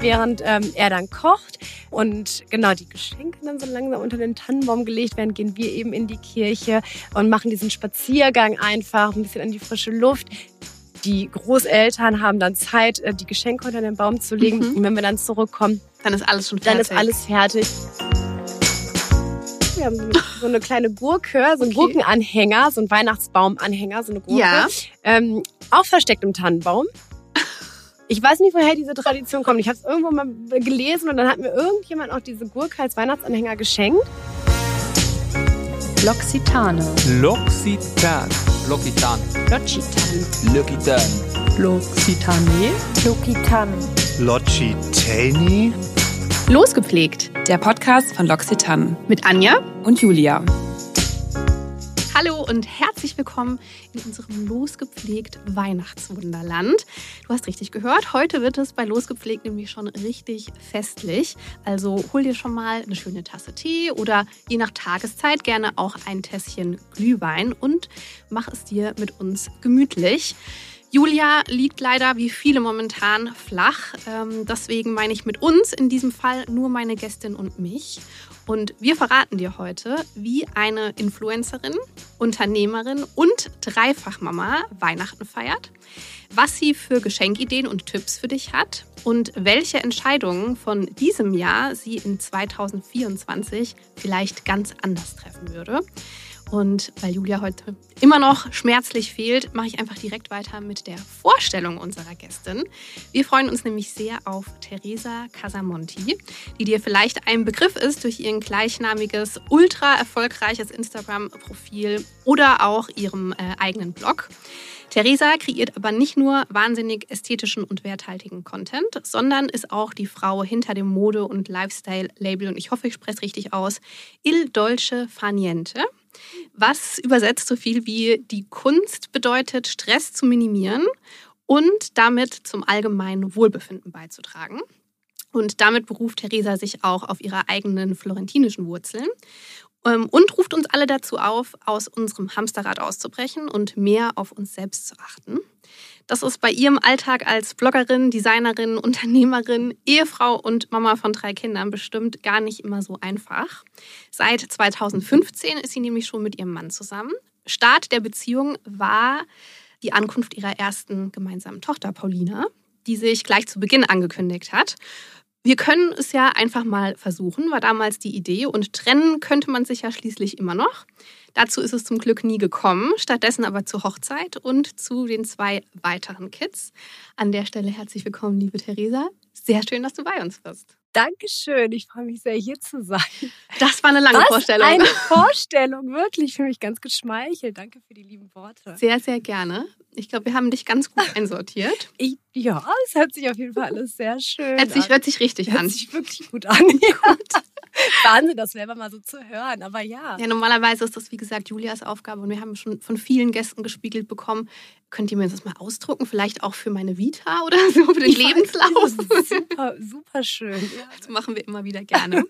während ähm, er dann kocht. Und genau, die Geschenke dann so langsam unter den Tannenbaum gelegt werden, gehen wir eben in die Kirche und machen diesen Spaziergang einfach, ein bisschen an die frische Luft. Die Großeltern haben dann Zeit, äh, die Geschenke unter den Baum zu legen. Mhm. Und wenn wir dann zurückkommen, Dann ist alles schon dann fertig. ist alles fertig. Wir haben so eine, so eine kleine Gurke, so einen Okay. Gurkenanhänger, so einen Weihnachtsbaumanhänger, so eine Gurke. Ja. Ähm, auch versteckt im Tannenbaum. Ich weiß nicht, woher diese Tradition kommt. Ich habe es irgendwo mal gelesen und dann hat mir irgendjemand auch diese Gurke als Weihnachtsanhänger geschenkt. L'Occitane. L'Occitan. L'Occitan. L'Occitane. L'Occitan. L'Occitane. Lokitan. Logitani? Losgepflegt Der Podcast von L'Occitane mit Anja. und Julia. Hallo und herzlich willkommen in unserem Losgepflegt Weihnachtswunderland. Du hast richtig gehört, heute wird es bei Losgepflegt nämlich schon richtig festlich. Also hol dir schon mal eine schöne Tasse Tee oder je nach Tageszeit gerne auch ein Tässchen Glühwein und mach es dir mit uns gemütlich. Julia liegt leider wie viele momentan flach. Ähm, deswegen meine ich mit uns in diesem Fall nur meine Gästin und mich. Und wir verraten dir heute, wie eine Influencerin, Unternehmerin und Dreifachmama Weihnachten feiert, was sie für Geschenkideen und Tipps für dich hat und welche Entscheidungen von diesem Jahr sie in 2024 vielleicht ganz anders treffen würde. Und weil Julia heute immer noch schmerzlich fehlt, mache ich einfach direkt weiter mit der Vorstellung unserer Gästin. Wir freuen uns nämlich sehr auf Teresa Casamonti, die dir vielleicht ein Begriff ist durch ihr gleichnamiges, ultra erfolgreiches Instagram-Profil oder auch ihrem äh, eigenen Blog. Theresa kreiert aber nicht nur wahnsinnig ästhetischen und werthaltigen Content, sondern ist auch die Frau hinter dem Mode- und Lifestyle-Label, und ich hoffe, ich spreche es richtig aus, Il Dolce Faniente was übersetzt so viel wie die Kunst bedeutet, Stress zu minimieren und damit zum allgemeinen Wohlbefinden beizutragen. Und damit beruft Theresa sich auch auf ihre eigenen florentinischen Wurzeln ähm, und ruft uns alle dazu auf, aus unserem Hamsterrad auszubrechen und mehr auf uns selbst zu achten. Das ist bei ihrem Alltag als Bloggerin, Designerin, Unternehmerin, Ehefrau und Mama von drei Kindern bestimmt gar nicht immer so einfach. Seit 2015 ist sie nämlich schon mit ihrem Mann zusammen. Start der Beziehung war die Ankunft ihrer ersten gemeinsamen Tochter Paulina, die sich gleich zu Beginn angekündigt hat. Wir können es ja einfach mal versuchen, war damals die Idee. Und trennen könnte man sich ja schließlich immer noch. Dazu ist es zum Glück nie gekommen, stattdessen aber zur Hochzeit und zu den zwei weiteren Kids. An der Stelle herzlich willkommen, liebe Theresa. Sehr schön, dass du bei uns bist. Dankeschön, ich freue mich sehr, hier zu sein. Das war eine lange Was Vorstellung. Eine Vorstellung, wirklich. Ich fühle mich ganz geschmeichelt. Danke für die lieben Worte. Sehr, sehr gerne. Ich glaube, wir haben dich ganz gut einsortiert. Ich, ja, es hört sich auf jeden Fall alles sehr schön Hört sich, an. hört sich richtig Hört an. sich wirklich gut an. Ja. Wahnsinn, das selber mal so zu hören. Aber ja. Ja, normalerweise ist das, wie gesagt, Julias Aufgabe und wir haben schon von vielen Gästen gespiegelt bekommen. Könnt ihr mir das mal ausdrucken? Vielleicht auch für meine Vita oder so, für den Ich Lebenslauf? Super, super schön. Ja. Das machen wir immer wieder gerne.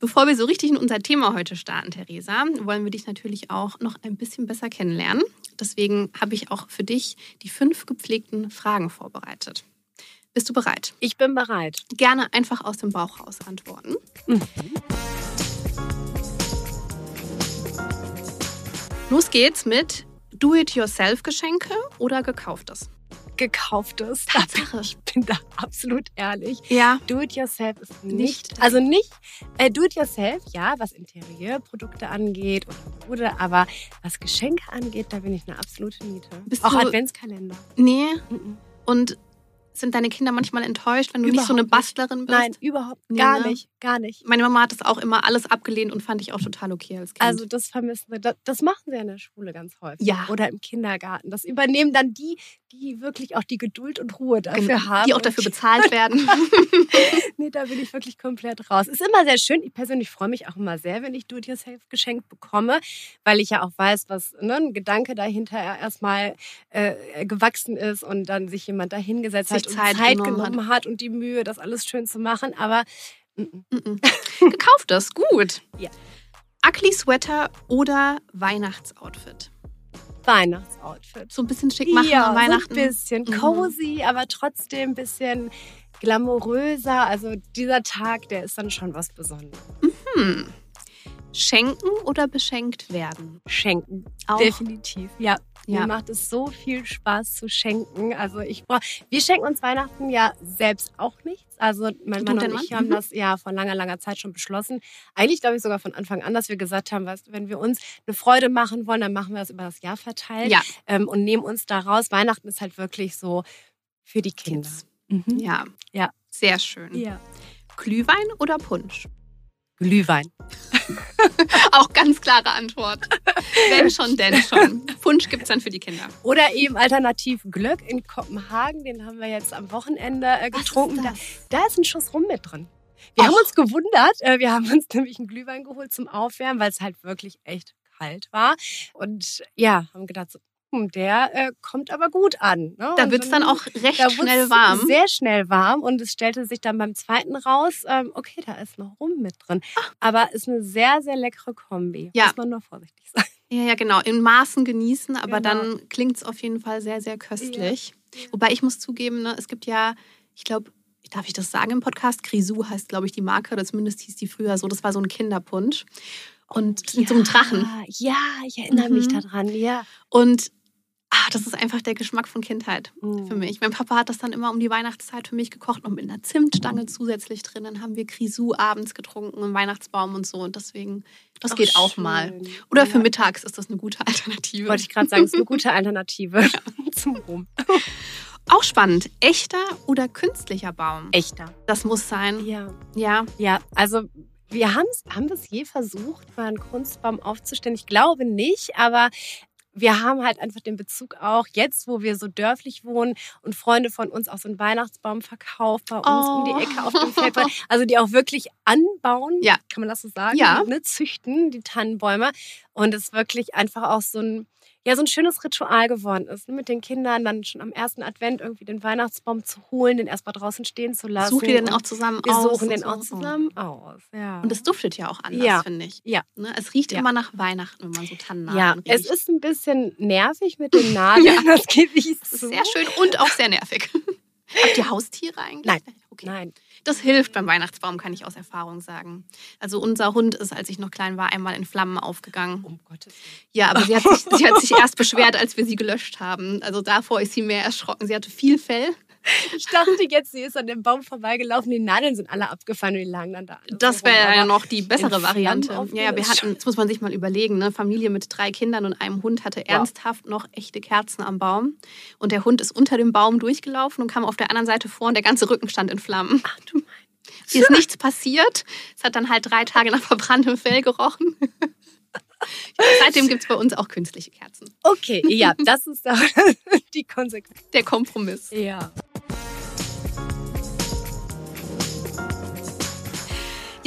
Bevor wir so richtig in unser Thema heute starten, Theresa, wollen wir dich natürlich auch noch ein bisschen besser kennenlernen. Deswegen habe ich auch für dich die fünf gepflegten Fragen vorbereitet. Bist du bereit? Ich bin bereit. Gerne einfach aus dem Bauch raus antworten. Los geht's mit Do-it-yourself-Geschenke oder gekauftes? Gekauftes. Tatsache. Ich bin da absolut ehrlich. Ja. Do it yourself ist nicht, Nicht. also nicht äh, do it yourself, ja, was Interieurprodukte angeht oder Mode, aber was Geschenke angeht, da bin ich eine absolute Niete. Bist Auch Adventskalender. Nee. Mhm. Und sind deine Kinder manchmal enttäuscht, wenn du nicht so eine Überhaupt. Bastlerin bist? Nein, überhaupt gar ne? nicht, gar nicht. Meine Mama hat das auch immer alles abgelehnt und fand ich auch total okay als Kind. Also das vermissen wir, das, das machen sie in der Schule ganz häufig. Ja. Oder im Kindergarten. Das übernehmen dann die, die wirklich auch die Geduld und Ruhe dafür Genau, haben. die auch dafür bezahlt werden. nee, da bin ich wirklich komplett raus. Ist immer sehr schön. Ich persönlich freue mich auch immer sehr, wenn ich Do-it-yourself geschenkt bekomme, weil ich ja auch weiß, was ne, ein Gedanke dahinter erstmal äh, gewachsen ist und dann sich jemand dahingesetzt Sich hat und Zeit Zeit genommen genommen hat. und die Mühe, das alles schön zu machen. Aber mm, mm. Mhm. Gekauftes, gut. Ja. Ugly Sweater oder Weihnachtsoutfit? Weihnachtsoutfit. So ein bisschen schick machen ja, an Weihnachten. So ein bisschen Mhm. cozy, aber trotzdem ein bisschen glamouröser. Also dieser Tag, der ist dann schon was Besonderes. Hm. Schenken oder beschenkt werden? Schenken. Auch. Definitiv. Ja. Ja. Mir macht es so viel Spaß zu schenken. Also ich brauch, wir schenken uns Weihnachten ja selbst auch nichts. Also mein Mann und und ich Mann? haben Mhm. das ja vor langer, langer Zeit schon beschlossen. Eigentlich glaube ich sogar von Anfang an, dass wir gesagt haben, weißt, wenn wir uns eine Freude machen wollen, dann machen wir das über das Jahr verteilt Ja. ähm, und nehmen uns da raus. Weihnachten ist halt wirklich so für die Kinder. Kids. Mhm. Ja. Ja. Sehr schön. ja. Glühwein oder Punsch? Glühwein. Auch ganz klare Antwort. Wenn schon, denn schon. Punsch gibt es dann für die Kinder. Oder eben alternativ Glöck in Kopenhagen, den haben wir jetzt am Wochenende äh, getrunken. Da, da ist ein Schuss rum mit drin. Wir Och. haben uns gewundert. Äh, wir haben uns nämlich einen Glühwein geholt zum Aufwärmen, weil es halt wirklich echt kalt war. Und ja, haben gedacht, so, hm, der äh, kommt aber gut an. Ne? Da wird es dann auch recht da schnell warm. Sehr schnell warm und es stellte sich dann beim zweiten raus, ähm, okay, da ist noch Rum mit drin. Aber ist eine sehr, sehr leckere Kombi. Ja. Muss man nur vorsichtig sein. Ja, ja, genau. In Maßen genießen, aber Genau. dann klingt es auf jeden Fall sehr, sehr köstlich. Wobei ich muss zugeben, ne, es gibt ja, ich glaube, darf ich das sagen im Podcast? Grisou heißt, glaube ich, die Marke, oder zumindest hieß die früher so. Das war so ein Kinderpunsch. Und mit so einem Drachen. Ja, ich erinnere mich Mhm. daran, ja. Und ah, das ist einfach der Geschmack von Kindheit Mhm. für mich. Mein Papa hat das dann immer um die Weihnachtszeit für mich gekocht und mit einer Zimtstange zusätzlich drin. Dann haben wir Grisou abends getrunken, einen Weihnachtsbaum und so. Und deswegen, das Ach, geht auch schön. mal. Oder für Ja. mittags ist das eine gute Alternative. Wollte ich gerade sagen, ist eine gute Alternative zum Rum. Auch spannend. Echter oder künstlicher Baum? Echter. Das muss sein. Ja. Ja. Ja, also wir haben es je versucht, mal einen Kunstbaum aufzustellen. Ich glaube nicht, aber wir haben halt einfach den Bezug auch jetzt, wo wir so dörflich wohnen und Freunde von uns auch so einen Weihnachtsbaum verkauft bei uns um Oh. die Ecke auf dem Feld. Also die auch wirklich anbauen, Ja. kann man das so sagen? Ja. Ne, züchten, die Tannenbäume. Und es wirklich einfach auch so ein, ja, so ein schönes Ritual geworden ist, ne, mit den Kindern dann schon am ersten Advent irgendwie den Weihnachtsbaum zu holen, den erstmal draußen stehen zu lassen. Sucht ihr den auch zusammen wir aus? suchen und den so? auch zusammen aus. Ja. Und es duftet ja auch anders, Ja. finde ich. Ja. Ne? Es riecht Ja. immer nach Weihnachten, wenn man so Tannennadeln ja, riecht. es ist ein bisschen nervig mit den Nadeln, das gebe ich Das ist zu. sehr schön und auch sehr nervig. Habt ihr Haustiere eigentlich? Nein. Okay. Nein. Das hilft beim Weihnachtsbaum, kann ich aus Erfahrung sagen. Also unser Hund ist, als ich noch klein war, einmal in Flammen aufgegangen. Um Gottes Willen. Ja, aber sie hat, sich, sie hat sich erst beschwert, als wir sie gelöscht haben. Also davor ist sie mehr erschrocken. Sie hatte viel Fell. Ich dachte jetzt, sie ist an dem Baum vorbeigelaufen, die Nadeln sind alle abgefallen und die lagen dann da. Das so rum. wäre ja noch die bessere Variante. Ja, ja, wir hatten, das muss man sich mal überlegen, ne? Familie mit drei Kindern und einem Hund hatte ernsthaft noch echte Kerzen am Baum. Und der Hund ist unter dem Baum durchgelaufen und kam auf der anderen Seite vor und der ganze Rücken stand in Flammen. Ach du mein. Hier ist nichts passiert. Es hat dann halt drei Tage nach verbranntem Fell gerochen. Seitdem gibt es bei uns auch künstliche Kerzen. Okay, ja, das ist da die Konsequenz. Der Kompromiss. Ja.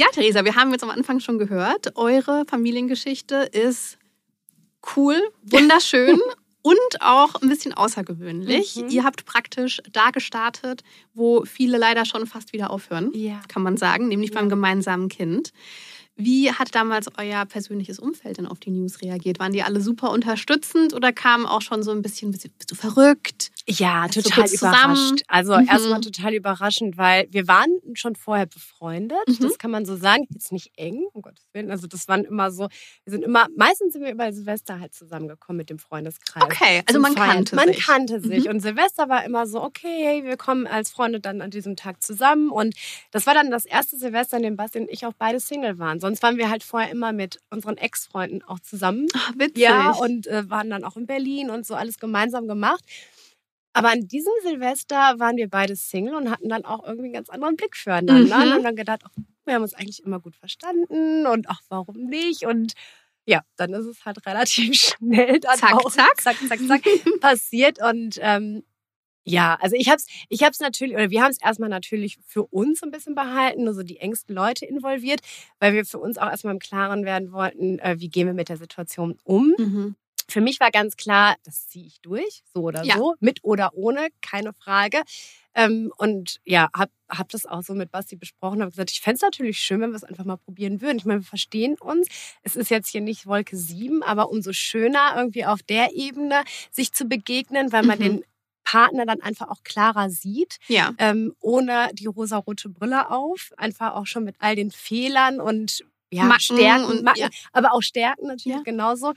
Ja, Theresa, wir haben jetzt am Anfang schon gehört, eure Familiengeschichte ist cool, wunderschön und auch ein bisschen außergewöhnlich. Mhm. Ihr habt praktisch da gestartet, wo viele leider schon fast wieder aufhören, Ja. kann man sagen, nämlich Ja. beim gemeinsamen Kind. Wie hat damals euer persönliches Umfeld denn auf die News reagiert? Waren die alle super unterstützend oder kam auch schon so ein bisschen, bist du verrückt? Ja, Also total überrascht. Also Mhm. erstmal total überraschend, weil wir waren schon vorher befreundet. Mhm. Das kann man so sagen. Jetzt nicht eng, um Gottes Willen. Also das waren immer so, wir sind immer, meistens sind wir über Silvester halt zusammengekommen mit dem Freundeskreis. Okay, also man Feiern. kannte man sich. kannte sich. Mhm. Und Silvester war immer so, okay, wir kommen als Freunde dann an diesem Tag zusammen. Und das war dann das erste Silvester, in dem Basti und ich auch beide Single waren. Sonst waren wir halt vorher immer mit unseren Ex-Freunden auch zusammen. Ach, witzig. Ja, und äh, waren dann auch in Berlin und so alles gemeinsam gemacht. Aber an diesem Silvester waren wir beide Single und hatten dann auch irgendwie einen ganz anderen Blick füreinander. Mhm. Und haben dann gedacht, ach, wir haben uns eigentlich immer gut verstanden und ach, warum nicht? Und ja, dann ist es halt relativ schnell dann Zack, auch zack. zack, zack, zack passiert. Und ähm, ja, also ich hab's, ich hab's natürlich, oder wir haben es erstmal natürlich für uns ein bisschen behalten, nur so die engsten Leute involviert, weil wir für uns auch erstmal im Klaren werden wollten, äh, wie gehen wir mit der Situation um. Mhm. Für mich war ganz klar, das ziehe ich durch, so oder Ja. so, mit oder ohne, keine Frage. Ähm, und ja, hab, hab das auch so mit Basti besprochen, habe gesagt, ich fänd's natürlich schön, wenn wir es einfach mal probieren würden. Ich meine, wir verstehen uns. Es ist jetzt hier nicht Wolke 7, aber umso schöner irgendwie auf der Ebene sich zu begegnen, weil man Mhm. den Partner dann einfach auch klarer sieht, Ja. ähm, ohne die rosarote Brille auf, einfach auch schon mit all den Fehlern und ja, Macken Stärken und- und Macken, ja. aber auch Stärken natürlich Ja. genauso,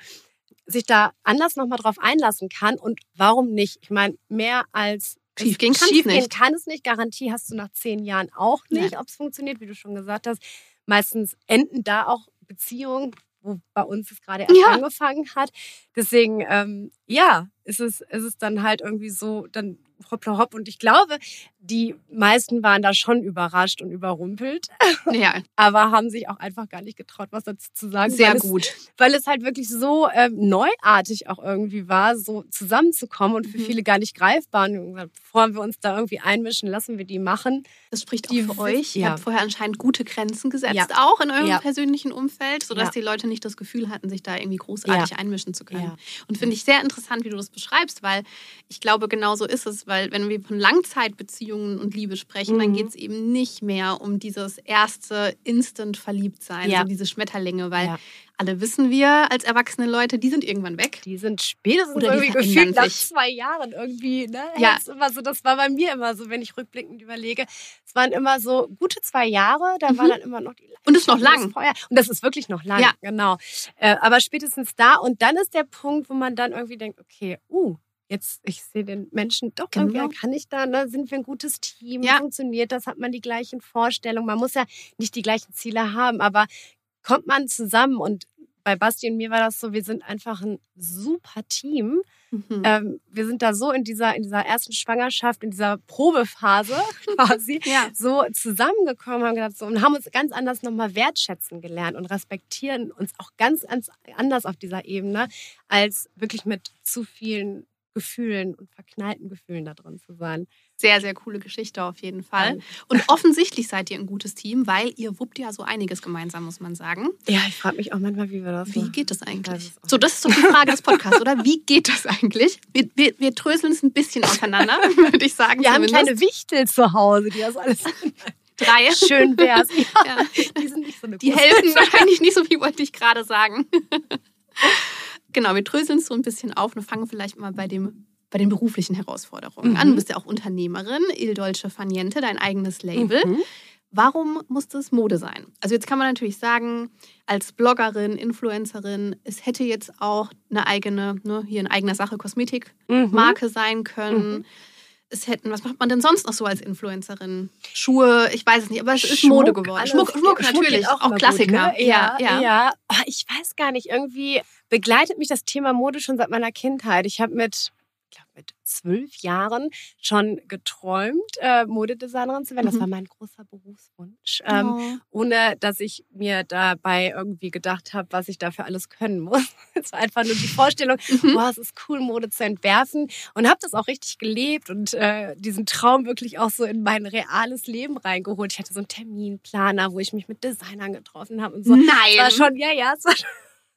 sich da anders nochmal drauf einlassen kann und warum nicht? Ich meine, mehr als Schiefgehen kann's Schiefgehen nicht. kann es nicht. Garantie hast du nach zehn Jahren auch nicht, ob es funktioniert, wie du schon gesagt hast. Meistens enden da auch Beziehungen, wo bei uns es gerade erst Ja. angefangen hat. Deswegen, ähm, ja, ist es, ist es dann halt irgendwie so, dann hoppla hopp. Und ich glaube, die meisten waren da schon überrascht und überrumpelt, Ja, aber haben sich auch einfach gar nicht getraut, was dazu zu sagen. sehr gut. Es, weil es halt wirklich so ähm, neuartig auch irgendwie war, so zusammenzukommen und für Mhm. viele gar nicht greifbar. Und bevor wir uns da irgendwie einmischen, lassen wir die machen. Das spricht auch Die für wiss- euch. Ihr ja. habt vorher anscheinend gute Grenzen gesetzt, Ja. auch in eurem Ja. persönlichen Umfeld, sodass Ja. die Leute nicht das Gefühl hatten, sich da irgendwie großartig einmischen zu können. Ja. Und finde ich sehr interessant, wie du das beschreibst, weil ich glaube, genau so ist es, weil wenn wir von Langzeitbeziehungen und Liebe sprechen, dann Mhm. geht es eben nicht mehr um dieses erste Instant-Verliebtsein, Ja. so diese Schmetterlinge, weil Ja. Alle wissen wir als erwachsene Leute, die sind irgendwann weg. Die sind spätestens Oder irgendwie gefühlt nach zwei Jahren irgendwie. Ne? Ja. Immer so, das war bei mir immer so, wenn ich rückblickend überlege. Es waren immer so gute zwei Jahre, da war Mhm. dann immer noch die Und ist noch Leidenschaft lang. und das Feuer. Und das ist wirklich noch lang, Ja. genau. Äh, aber spätestens da und dann ist der Punkt, wo man dann irgendwie denkt, okay, uh, jetzt, ich sehe den Menschen doch Genau. irgendwie, kann ich da, ne? sind wir ein gutes Team, Ja. funktioniert das, hat man die gleichen Vorstellungen. Man muss ja nicht die gleichen Ziele haben, aber kommt man zusammen und bei Basti und mir war das so, wir sind einfach ein super Team. Mhm. Ähm, wir sind da so in dieser, in dieser ersten Schwangerschaft, in dieser Probephase quasi, Ja. so zusammengekommen, haben gedacht, so, und haben uns ganz anders nochmal wertschätzen gelernt und respektieren uns auch ganz, ganz anders auf dieser Ebene, als wirklich mit zu vielen Gefühlen und verknallten Gefühlen da drin zu sein. Sehr, sehr coole Geschichte auf jeden Fall. Und offensichtlich seid ihr ein gutes Team, weil ihr wuppt ja so einiges gemeinsam, muss man sagen. Ja, ich frage mich auch manchmal, wie wir das Wie machen. geht das eigentlich? So, das ist doch die Frage des Podcasts, oder? Wie geht das eigentlich? Wir, wir, wir dröseln es ein bisschen auseinander, würde ich sagen. Wir haben zumindest. kleine Wichtel zu Hause, die das alles drei. schön wär's. Ja, Ja. Die sind nicht so eine Die helfen wahrscheinlich nicht so viel, wollte ich gerade sagen. Genau, wir dröseln es so ein bisschen auf und fangen vielleicht mal bei dem bei den beruflichen Herausforderungen an. Mhm. Du bist ja auch Unternehmerin, Il Dolce Faniente, dein eigenes Label. Mhm. Warum muss das Mode sein? Also jetzt kann man natürlich sagen, als Bloggerin, Influencerin, es hätte jetzt auch eine eigene, ne, hier in eigener Sache Kosmetikmarke Mhm. sein können. Es hätten, was macht man denn sonst noch so als Influencerin? Schuhe, ich weiß es nicht, aber es ist Schmuck, Mode geworden. alles- Schmuck, Schmuck natürlich, auch, immer Klassiker. Gut, ne? Ja, ja. Oh, ich weiß gar nicht, irgendwie begleitet mich das Thema Mode schon seit meiner Kindheit. Ich habe mit, ich glaube, mit zwölf Jahren schon geträumt, äh, Modedesignerin zu werden. Das Mhm. war mein großer Berufswunsch. Ähm, Oh. ohne dass ich mir dabei irgendwie gedacht habe, was ich dafür alles können muss. Es war einfach nur die Vorstellung, Mhm. boah, es ist cool, Mode zu entwerfen und habe das auch richtig gelebt und äh, diesen Traum wirklich auch so in mein reales Leben reingeholt. Ich hatte so einen Terminplaner, wo ich mich mit Designern getroffen habe und so. Nein. Es war schon, ja, ja, es war schon,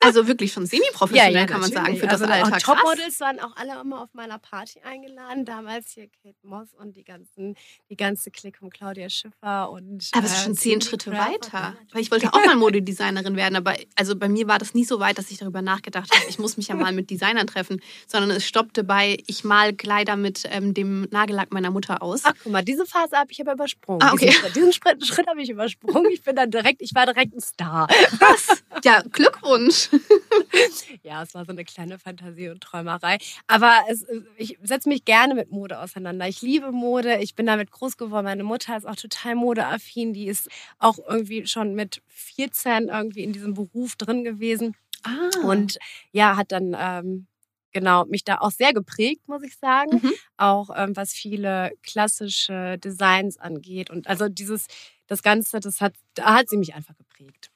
Also wirklich schon semi-professionell, kann man sagen, für das also Alter. Auch. Topmodels waren auch alle immer auf meiner Party eingeladen. Damals hier Kate Moss und die ganzen, die ganze Clique von Claudia Schiffer und. Aber es ist äh, schon zehn Schritte weiter. Weil ich wollte auch mal Modedesignerin werden, aber also bei mir war das nie so weit, dass ich darüber nachgedacht habe, ich muss mich ja mal mit Designern treffen, sondern es stoppte bei, ich mal Kleider mit ähm, dem Nagellack meiner Mutter aus. Ach, guck mal, diese Phase habe ich aber übersprungen. Ah, okay. Diesen diesen Schritt, Schritt habe ich übersprungen. Ich bin dann direkt, ich war direkt ein Star. Was? Ja, Glückwunsch. Ja, es war so eine kleine Fantasie und Träumerei. Aber es, ich setze mich gerne mit Mode auseinander. Ich liebe Mode. Ich bin damit groß geworden. Meine Mutter ist auch total modeaffin. Die ist auch irgendwie schon mit 14 irgendwie in diesem Beruf drin gewesen. Ah. Und ja, hat dann ähm, genau mich da auch sehr geprägt, muss ich sagen. Mhm. Auch ähm, was viele klassische Designs angeht. Und also dieses, das Ganze, das hat, da hat sie mich einfach geprägt.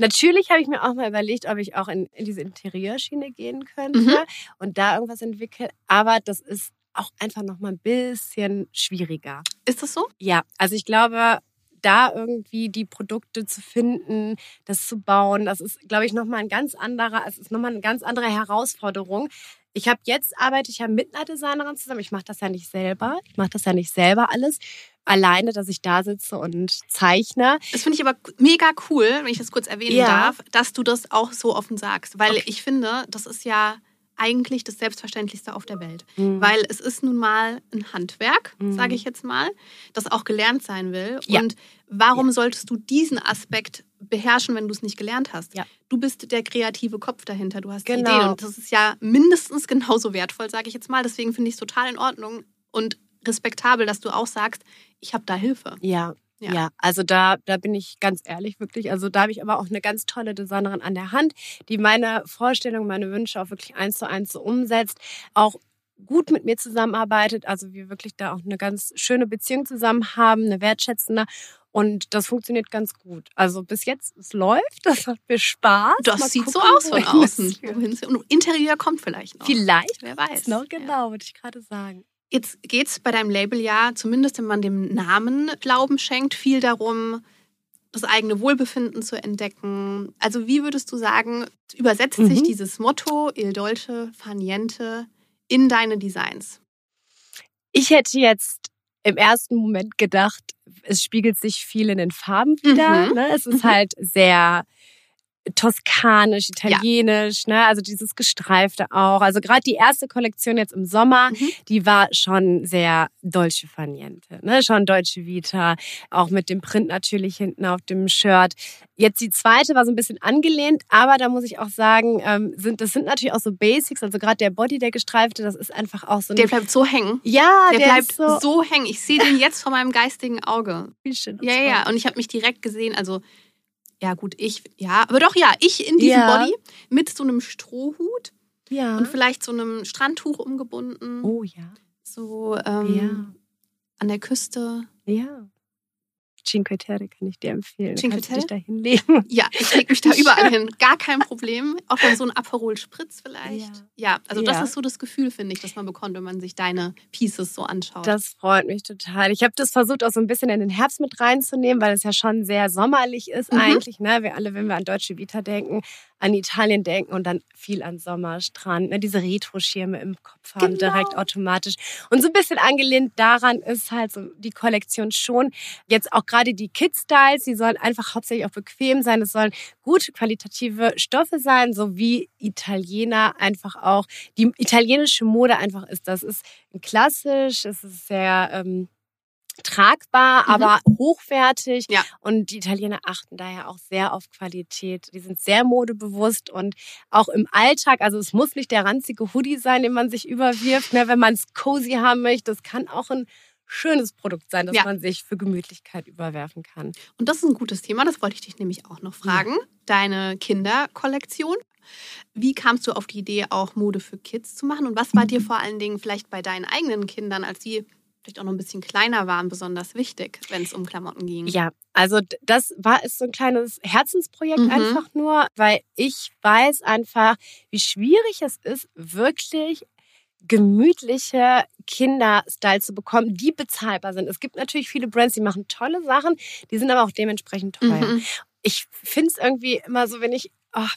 Natürlich habe ich mir auch mal überlegt, ob ich auch in, in diese Interieurschiene gehen könnte Mhm. und da irgendwas entwickeln. Aber das ist auch einfach noch mal ein bisschen schwieriger. Ist das so? Ja, also ich glaube, da irgendwie die Produkte zu finden, das zu bauen, das ist, glaube ich, nochmal ein ganz anderer, es ist nochmal eine ganz andere Herausforderung. Ich habe jetzt arbeite ich ja mit einer Designerin zusammen. Ich mache das ja nicht selber. Ich mache das ja nicht selber alles. Alleine, dass ich da sitze und zeichne. Das finde ich aber mega cool, wenn ich das kurz erwähnen Ja. darf, dass du das auch so offen sagst. Weil ich finde, das ist ja eigentlich das Selbstverständlichste auf der Welt. Mhm. Weil es ist nun mal ein Handwerk, Mhm. sage ich jetzt mal, das auch gelernt sein will. Ja. Und warum solltest du diesen Aspekt beherrschen, wenn du es nicht gelernt hast? Ja. Du bist der kreative Kopf dahinter, du hast die Genau. Ideen. Und das ist ja mindestens genauso wertvoll, sage ich jetzt mal. Deswegen finde ich es total in Ordnung und respektabel, dass du auch sagst, ich habe da Hilfe. Ja, Ja. ja. also da, da bin ich ganz ehrlich wirklich. Also da habe ich aber auch eine ganz tolle Designerin an der Hand, die meine Vorstellungen, meine Wünsche auch wirklich eins zu eins so umsetzt, auch gut mit mir zusammenarbeitet, also wir wirklich da auch eine ganz schöne Beziehung zusammen haben, eine wertschätzende und das funktioniert ganz gut. Also bis jetzt, es läuft, das macht mir Spaß. Das Mal sieht so gucken, aus von außen. Und Interieur kommt vielleicht noch. Vielleicht Wer weiß. noch, Ja. genau, würde ich gerade sagen. Jetzt geht es bei deinem Label ja, zumindest wenn man dem Namen Glauben schenkt, viel darum, das eigene Wohlbefinden zu entdecken. Also wie würdest du sagen, übersetzt sich Mhm. dieses Motto Il Dolce Far Niente in deine Designs? Ich hätte jetzt im ersten Moment gedacht, es spiegelt sich viel in den Farben wieder. Mhm. Ne? Es ist Mhm. halt sehr toskanisch, italienisch, ne? also dieses Gestreifte auch. Also gerade die erste Kollektion jetzt im Sommer, Mhm. die war schon sehr Dolce Far Niente, ne? schon Deutsche Vita, auch mit dem Print natürlich hinten auf dem Shirt. Jetzt die zweite war so ein bisschen angelehnt, aber da muss ich auch sagen, ähm, sind, das sind natürlich auch so Basics, also gerade der Body, der gestreifte, das ist einfach auch so ein Der bleibt so hängen. ja, Der, der, bleibt so, so, hängen. Ich sehe den jetzt vor meinem geistigen Auge. Wie schön, Ja, ja. Und ich habe mich direkt gesehen, also ja gut, ich, ja, aber doch ja, ich in diesem Ja. Body mit so einem Strohhut ja. und vielleicht so einem Strandtuch umgebunden. oh ja, So ähm, ja, an der Küste. ja. Cinque Terre kann ich dir empfehlen. Cinque Kannst du dich da Terre? hinlegen. Ja, ich leg mich da überall hin. Gar kein Problem. Auch dann so ein Aperol Spritz vielleicht. Ja, Ja. also das Ja. ist so das Gefühl, finde ich, das man bekommt, wenn man sich deine Pieces so anschaut. Das freut mich total. Ich habe das versucht, auch so ein bisschen in den Herbst mit reinzunehmen, weil es ja schon sehr sommerlich ist Mhm. eigentlich. Ne? Wir alle, wenn wir an Deutsche Vita denken, an Italien denken und dann viel an Sommer, Strand, ne? diese Retro-Schirme im Kopf haben, Genau. direkt automatisch. Und so ein bisschen angelehnt daran ist halt so die Kollektion schon. Jetzt auch gerade die Kid-Styles, die sollen einfach hauptsächlich auch bequem sein. Es sollen gute qualitative Stoffe sein, so wie Italiener einfach auch, die italienische Mode einfach ist. Das ist klassisch, es ist sehr ähm, tragbar, Mhm. aber hochwertig. Ja. Und die Italiener achten daher auch sehr auf Qualität. Die sind sehr modebewusst und auch im Alltag, also es muss nicht der ranzige Hoodie sein, den man sich überwirft, ne, wenn man es cozy haben möchte. Es kann auch ein schönes Produkt sein, das Ja. man sich für Gemütlichkeit überwerfen kann. Und das ist ein gutes Thema, das wollte ich dich nämlich auch noch fragen. Deine Kinderkollektion. Wie kamst du auf die Idee, auch Mode für Kids zu machen? Und was war dir vor allen Dingen vielleicht bei deinen eigenen Kindern, als die vielleicht auch noch ein bisschen kleiner waren, besonders wichtig, wenn es um Klamotten ging? Ja, also das war ist so ein kleines Herzensprojekt Mhm. einfach nur, weil ich weiß einfach, wie schwierig es ist, wirklich gemütliche Kinderstyle zu bekommen, die bezahlbar sind. Es gibt natürlich viele Brands, die machen tolle Sachen, die sind aber auch dementsprechend teuer. Mhm. Ich finde es irgendwie immer so, wenn ich ach,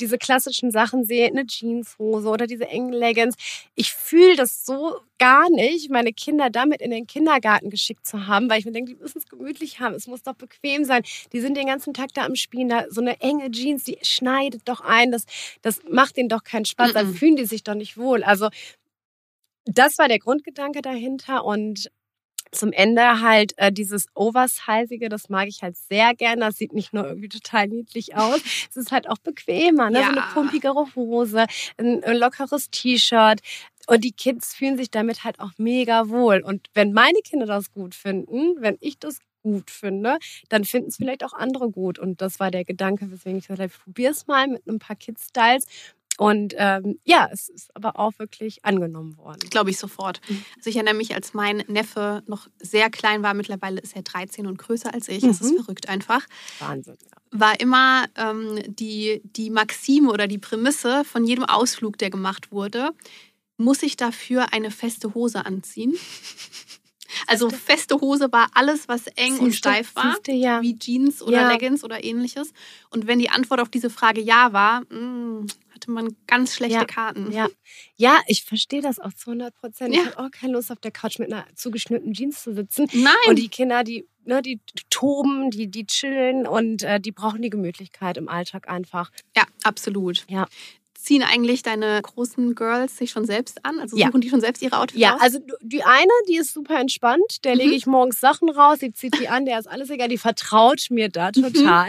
diese klassischen Sachen sehe, eine Jeanshose oder diese engen Leggings, ich fühle das so gar nicht, meine Kinder damit in den Kindergarten geschickt zu haben, weil ich mir denke, die müssen es gemütlich haben, es muss doch bequem sein. Die sind den ganzen Tag da am Spielen, da so eine enge Jeans, die schneidet doch ein, das, das macht denen doch keinen Spaß, dann fühlen die sich doch nicht wohl. Also das war der Grundgedanke dahinter und zum Ende halt äh, dieses Oversizige, das mag ich halt sehr gerne. Das sieht nicht nur irgendwie total niedlich aus, es ist halt auch bequemer, ne? Ja. So eine pumpigere Hose, ein, ein lockeres T-Shirt. Und die Kids fühlen sich damit halt auch mega wohl. Und wenn meine Kinder das gut finden, wenn ich das gut finde, dann finden es vielleicht auch andere gut. Und das war der Gedanke, weswegen ich gesagt habe, ich probiere es mal mit ein paar Kids-Styles. Und ähm, ja, es ist aber auch wirklich angenommen worden. Glaube ich sofort. Mhm. Also ich erinnere mich, als mein Neffe noch sehr klein war, mittlerweile ist er 13 und größer als ich. Das ist Mhm. verrückt einfach. Wahnsinn. Ja. War immer ähm, die, die Maxime oder die Prämisse von jedem Ausflug, der gemacht wurde, muss ich dafür eine feste Hose anziehen. Also feste Hose war alles, was eng und Siehste, steif war, siehste, ja. wie Jeans oder Ja. Leggings oder ähnliches. Und wenn die Antwort auf diese Frage ja war, mh, hatte man ganz schlechte Ja, Karten. Ja, ja ich verstehe das auch zu 100 Prozend. Ja. Ich habe auch keine Lust, auf der Couch mit einer zugeschnittenen Jeans zu sitzen. Nein, Und die Kinder, die, ne, die toben, die, die chillen und äh, die brauchen die Gemütlichkeit im Alltag einfach. Ja, absolut. Ja. Ziehen eigentlich deine großen Girls sich schon selbst an? Also Ja. suchen die schon selbst ihre Outfits Ja, aus? also die eine, die ist super entspannt. Der lege ich morgens Sachen raus, die zieht die an, der ist alles egal. Die vertraut mir da total.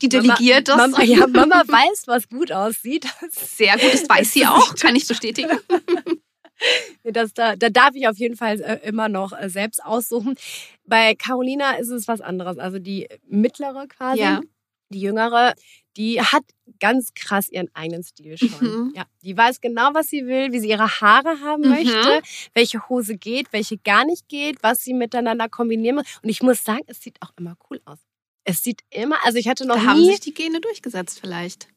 die delegiert das. Mama, ja, Mama weiß, was gut aussieht. Sehr gut, das weiß sie auch, kann ich bestätigen. das, da, da darf ich auf jeden Fall äh, immer noch äh, selbst aussuchen. Bei Carolina ist es was anderes. Also die mittlere quasi, Ja. Die jüngere, die hat ganz krass ihren eigenen Stil schon. Mhm. Ja, die weiß genau, was sie will, wie sie ihre Haare haben Mhm. möchte, welche Hose geht, welche gar nicht geht, was sie miteinander kombinieren muss. Und ich muss sagen, es sieht auch immer cool aus. Es sieht immer, also ich hatte noch Da haben nie, sich die Gene durchgesetzt vielleicht.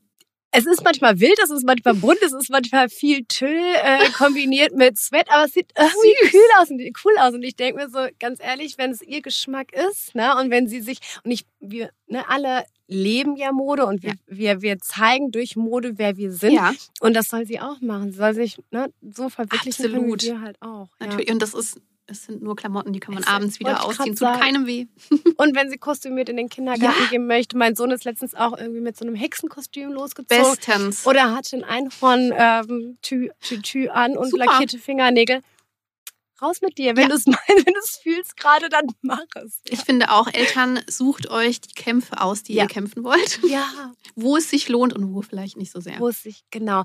Es ist manchmal wild, es ist manchmal bunt, es ist manchmal viel Tüll äh, kombiniert mit Sweat, aber es sieht irgendwie Süß. cool aus und cool aus. Und ich denke mir so, ganz ehrlich, wenn es ihr Geschmack ist, ne, und wenn sie sich, und ich, wir, ne, alle leben ja Mode und wir, Ja. wir, wir zeigen durch Mode, wer wir sind. Ja, Und das soll sie auch machen. Sie soll sich ne, so verwirklichen können Absolut. wie wir halt auch. natürlich. Und das ist, es sind nur Klamotten, die kann man Es- abends wieder ich ausziehen. Tut keinem weh. Ja. Und wenn sie kostümiert in den Kindergarten Ja. gehen möchte. Mein Sohn ist letztens auch irgendwie mit so einem Hexenkostüm losgezogen. Bestens. Oder hatte ein Einhorn ähm, Tü, Tü, Tü an und Super. lackierte Fingernägel. Raus mit dir. Wenn Ja. du es meinst, wenn du es fühlst gerade, dann mach es. Ich finde auch, Eltern, sucht euch die Kämpfe aus, die Ja. ihr kämpfen wollt. Ja, Wo es sich lohnt und wo vielleicht nicht so sehr. muss ich, genau.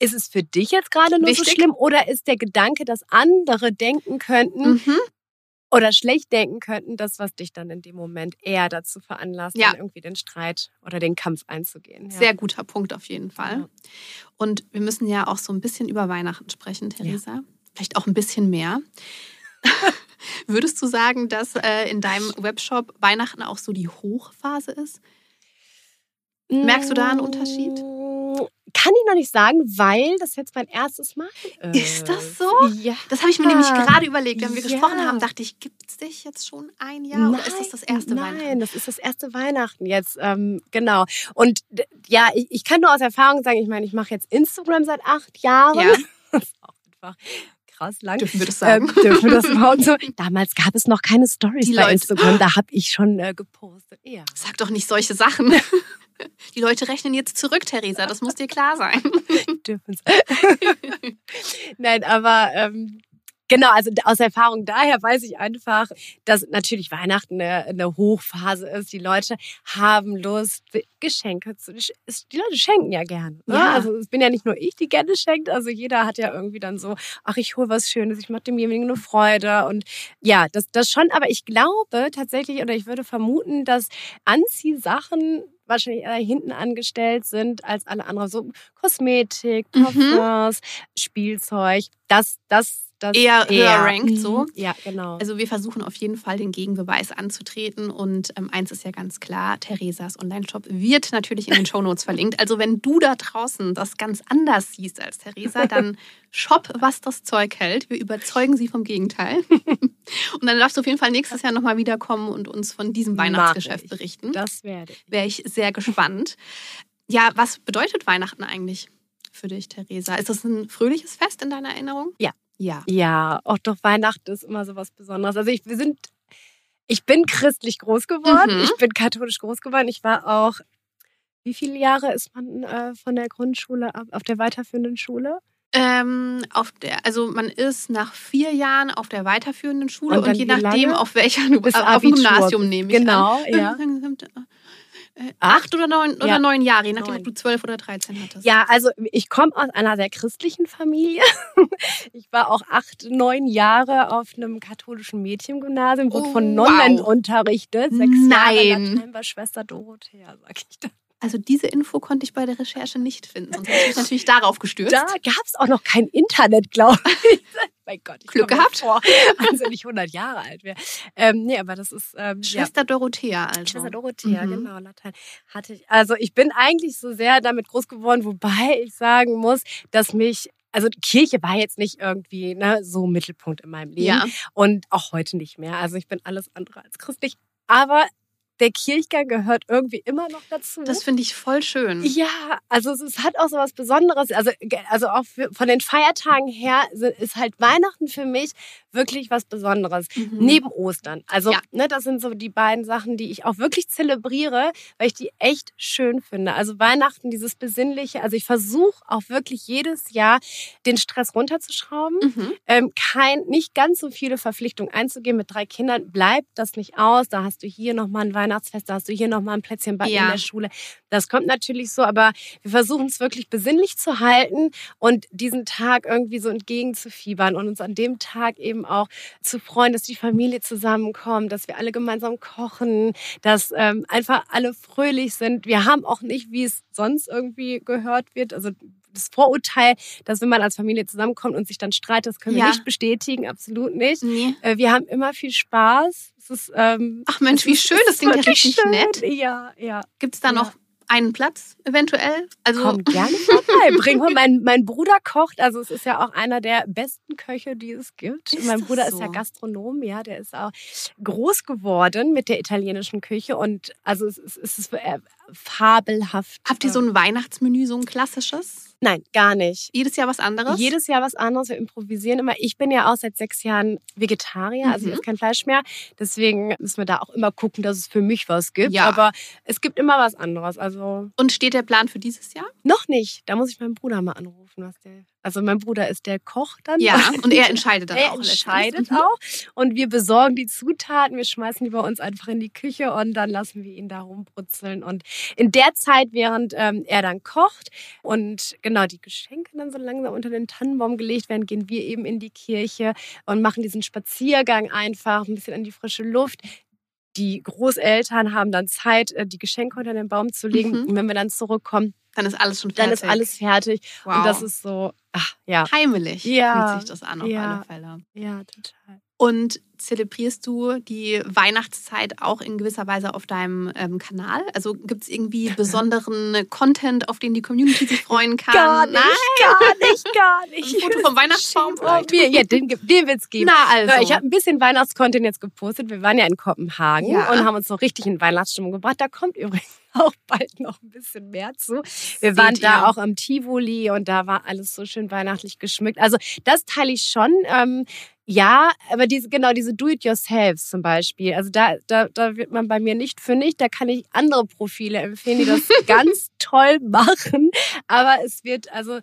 Ist es für dich jetzt gerade nur Wichtig. so schlimm oder ist der Gedanke, dass andere denken könnten, Mhm. oder schlecht denken könnten, das, was dich dann in dem Moment eher dazu veranlasst, Ja. dann irgendwie den Streit oder den Kampf einzugehen. Ja. Sehr guter Punkt auf jeden Fall. Ja. Und wir müssen ja auch so ein bisschen über Weihnachten sprechen, Theresa. Vielleicht auch ein bisschen mehr. Würdest du sagen, dass äh, in deinem Webshop Weihnachten auch so die Hochphase ist? Merkst du da einen Unterschied? Kann ich noch nicht sagen, weil das jetzt mein erstes Mal ist. Ist das so? Ja. Das habe ich mir nämlich gerade überlegt, wenn wir ja. gesprochen haben, dachte ich, gibt es dich jetzt schon ein Jahr oder ist das das erste nein, Weihnachten? Nein, das ist das erste Weihnachten jetzt. Ähm, genau. Und ja, ich, ich kann nur aus Erfahrung sagen, ich meine, ich mache jetzt Instagram seit acht Jahren. Ja. Das ist auch einfach krass lang. Dürfen wir das sagen? Ähm, dürfen wir das überhaupt so? Damals gab es noch keine Stories Die bei Leute- Instagram. Da habe ich schon äh, gepostet. Ja. Sag doch nicht solche Sachen. Die Leute rechnen jetzt zurück, Theresa. Das muss dir klar sein. dürfen Nein, aber ähm, genau, also aus Erfahrung daher weiß ich einfach, dass natürlich Weihnachten eine, eine Hochphase ist. Die Leute haben Lust, Geschenke zu. Die Leute schenken ja gerne. Ne? Ja. Also es bin ja nicht nur ich, die gerne schenkt. Also jeder hat ja irgendwie dann so, ach, ich hole was Schönes, ich mache demjenigen eine Freude. Und ja, das, das schon. Aber ich glaube tatsächlich, oder ich würde vermuten, dass Anziehsachen wahrscheinlich eher hinten angestellt sind als alle anderen. So Kosmetik, Mhm. Parfums, Spielzeug. Das, das, das Eher höher rankt, so. Mhm. Ja, genau. Also wir versuchen auf jeden Fall den Gegenbeweis anzutreten und ähm, eins ist ja ganz klar, Theresas Online-Shop wird natürlich in den Shownotes verlinkt. Also wenn du da draußen das ganz anders siehst als Theresa, dann shop, was das Zeug hält. Wir überzeugen sie vom Gegenteil. und dann darfst du auf jeden Fall nächstes Jahr nochmal wiederkommen und uns von diesem Weihnachtsgeschäft ich. berichten. das werde ich. Wäre ich sehr gespannt. Ja, was bedeutet Weihnachten eigentlich für dich, Theresa? Ist das ein fröhliches Fest in deiner Erinnerung? Ja. Ja. Ja, auch doch Weihnachten ist immer so was Besonderes. Also ich, wir sind, ich bin christlich groß geworden, Mhm. ich bin katholisch groß geworden. Ich war auch, wie viele Jahre ist man äh, von der Grundschule ab, auf der weiterführenden Schule? Ähm, auf der, also man ist nach vier Jahren auf der weiterführenden Schule Und und, je nachdem, auf welcher du Bis auf, dem. Gymnasium nehme ich Genau, an. ja. Acht oder neun, oder Ja. neun Jahre, je nachdem, Neun. ob du zwölf oder dreizehn hattest. Ja, also ich komme aus einer sehr christlichen Familie. Ich war auch acht, neun Jahre auf einem katholischen Mädchengymnasium, wurde Oh, von wow. Nonnen unterrichtet. Sechs Nein. Jahre Schwester Dorothea, sag ich da. Also diese Info konnte ich bei der Recherche nicht finden. Sonst hätte ich mich natürlich darauf gestürzt. Da gab es auch noch kein Internet, glaube ich. mein Gott, ich Glück gehabt. Vor, als wenn ich 100 Jahre alt wäre. Ähm, nee, aber das ist ähm, ja. Schwester Dorothea also. Schwester Dorothea, Mhm. genau, Latein hatte ich. Also ich bin eigentlich so sehr damit groß geworden, wobei ich sagen muss, dass mich also Kirche war jetzt nicht irgendwie ne, so Mittelpunkt in meinem Leben Ja. und auch heute nicht mehr. Also ich bin alles andere als christlich, aber der Kirchgang gehört irgendwie immer noch dazu. Das finde ich voll schön. Ja, also es, es hat auch so was Besonderes. Also, also auch für, von den Feiertagen her ist halt Weihnachten für mich wirklich was Besonderes. Mhm. Neben Ostern. Also, Ja. ne, das sind so die beiden Sachen, die ich auch wirklich zelebriere, weil ich die echt schön finde. Also Weihnachten, dieses Besinnliche. Also ich versuche auch wirklich jedes Jahr den Stress runterzuschrauben. Mhm. Ähm, kein, nicht ganz so viele Verpflichtungen einzugehen. Mit drei Kindern bleibt das nicht aus. Da hast du hier nochmal ein Weihnachtsfest, da hast du hier nochmal ein Plätzchen backen Ja. in der Schule. Das kommt natürlich so, aber wir versuchen es wirklich besinnlich zu halten und diesen Tag irgendwie so entgegenzufiebern und uns an dem Tag eben auch zu freuen, dass die Familie zusammenkommt, dass wir alle gemeinsam kochen, dass ähm, einfach alle fröhlich sind. Wir haben auch nicht, wie es sonst irgendwie gehört wird, also das Vorurteil, dass wenn man als Familie zusammenkommt und sich dann streitet, das können wir Ja. nicht bestätigen, absolut nicht. Nee. Äh, Wir haben immer viel Spaß. Es ist, ähm, Ach Mensch, wie schön, das klingt ja richtig schön. nett. Ja, ja. Gibt es da Ja. noch einen Platz eventuell? Also Komm gerne vorbei. Bring mal. Mein, mein Bruder kocht, also es ist ja auch einer der besten Köche, die es gibt. Ist mein Bruder so? ist ja Gastronom, ja, der ist auch groß geworden mit der italienischen Küche und also es ist, es ist äh, fabelhaft. habt ihr so ein Weihnachtsmenü, so ein klassisches? Nein, gar nicht. Jedes Jahr was anderes? Jedes Jahr was anderes. Wir improvisieren immer. Ich bin ja auch seit sechs Jahren Vegetarier, also ich Mhm. esse kein Fleisch mehr. Deswegen müssen wir da auch immer gucken, dass es für mich was gibt. Ja. Aber es gibt immer was anderes. Also Und steht der Plan für dieses Jahr? noch nicht. Da muss ich meinen Bruder mal anrufen, was der. Also mein Bruder ist der Koch dann. Ja, und er entscheidet dann Er auch. entscheidet letztendlich. auch. Und wir besorgen die Zutaten, wir schmeißen die bei uns einfach in die Küche und dann lassen wir ihn da rumbrutzeln. Und in der Zeit, während ähm, er dann kocht und genau die Geschenke dann so langsam unter den Tannenbaum gelegt werden, gehen wir eben in die Kirche und machen diesen Spaziergang einfach, ein bisschen an die frische Luft. Die Großeltern haben dann Zeit, äh, die Geschenke unter den Baum zu legen. Mhm. Und wenn wir dann zurückkommen, Dann ist alles schon dann fertig. ist alles fertig. wow. Und das ist so, ach ja, heimelig. Ja. Fühlt sich das an auf Ja. alle Fälle. ja, total. Und zelebrierst du die Weihnachtszeit auch in gewisser Weise auf deinem ähm, Kanal? Also gibt es irgendwie besonderen Content, auf den die Community sich freuen kann? Gar nicht, gar nicht, gar nicht. Ein Foto vom Weihnachtsbaum vielleicht? Oh, ja, den, gibt- den wird's geben. Na also. Ich habe ein bisschen Weihnachtscontent jetzt gepostet. Wir waren ja in Kopenhagen Ja. und haben uns so richtig in Weihnachtsstimmung gebracht. Da kommt übrigens auch bald noch ein bisschen mehr zu. Wir Seht waren ihr. da auch am Tivoli und da war alles so schön weihnachtlich geschmückt. Also das teile ich schon. Ähm, ja, aber diese, genau, diese Do-it-yourselfs zum Beispiel. Also da, da, da wird man bei mir nicht fündig. Da kann ich andere Profile empfehlen, die das ganz toll machen. Aber es wird, also,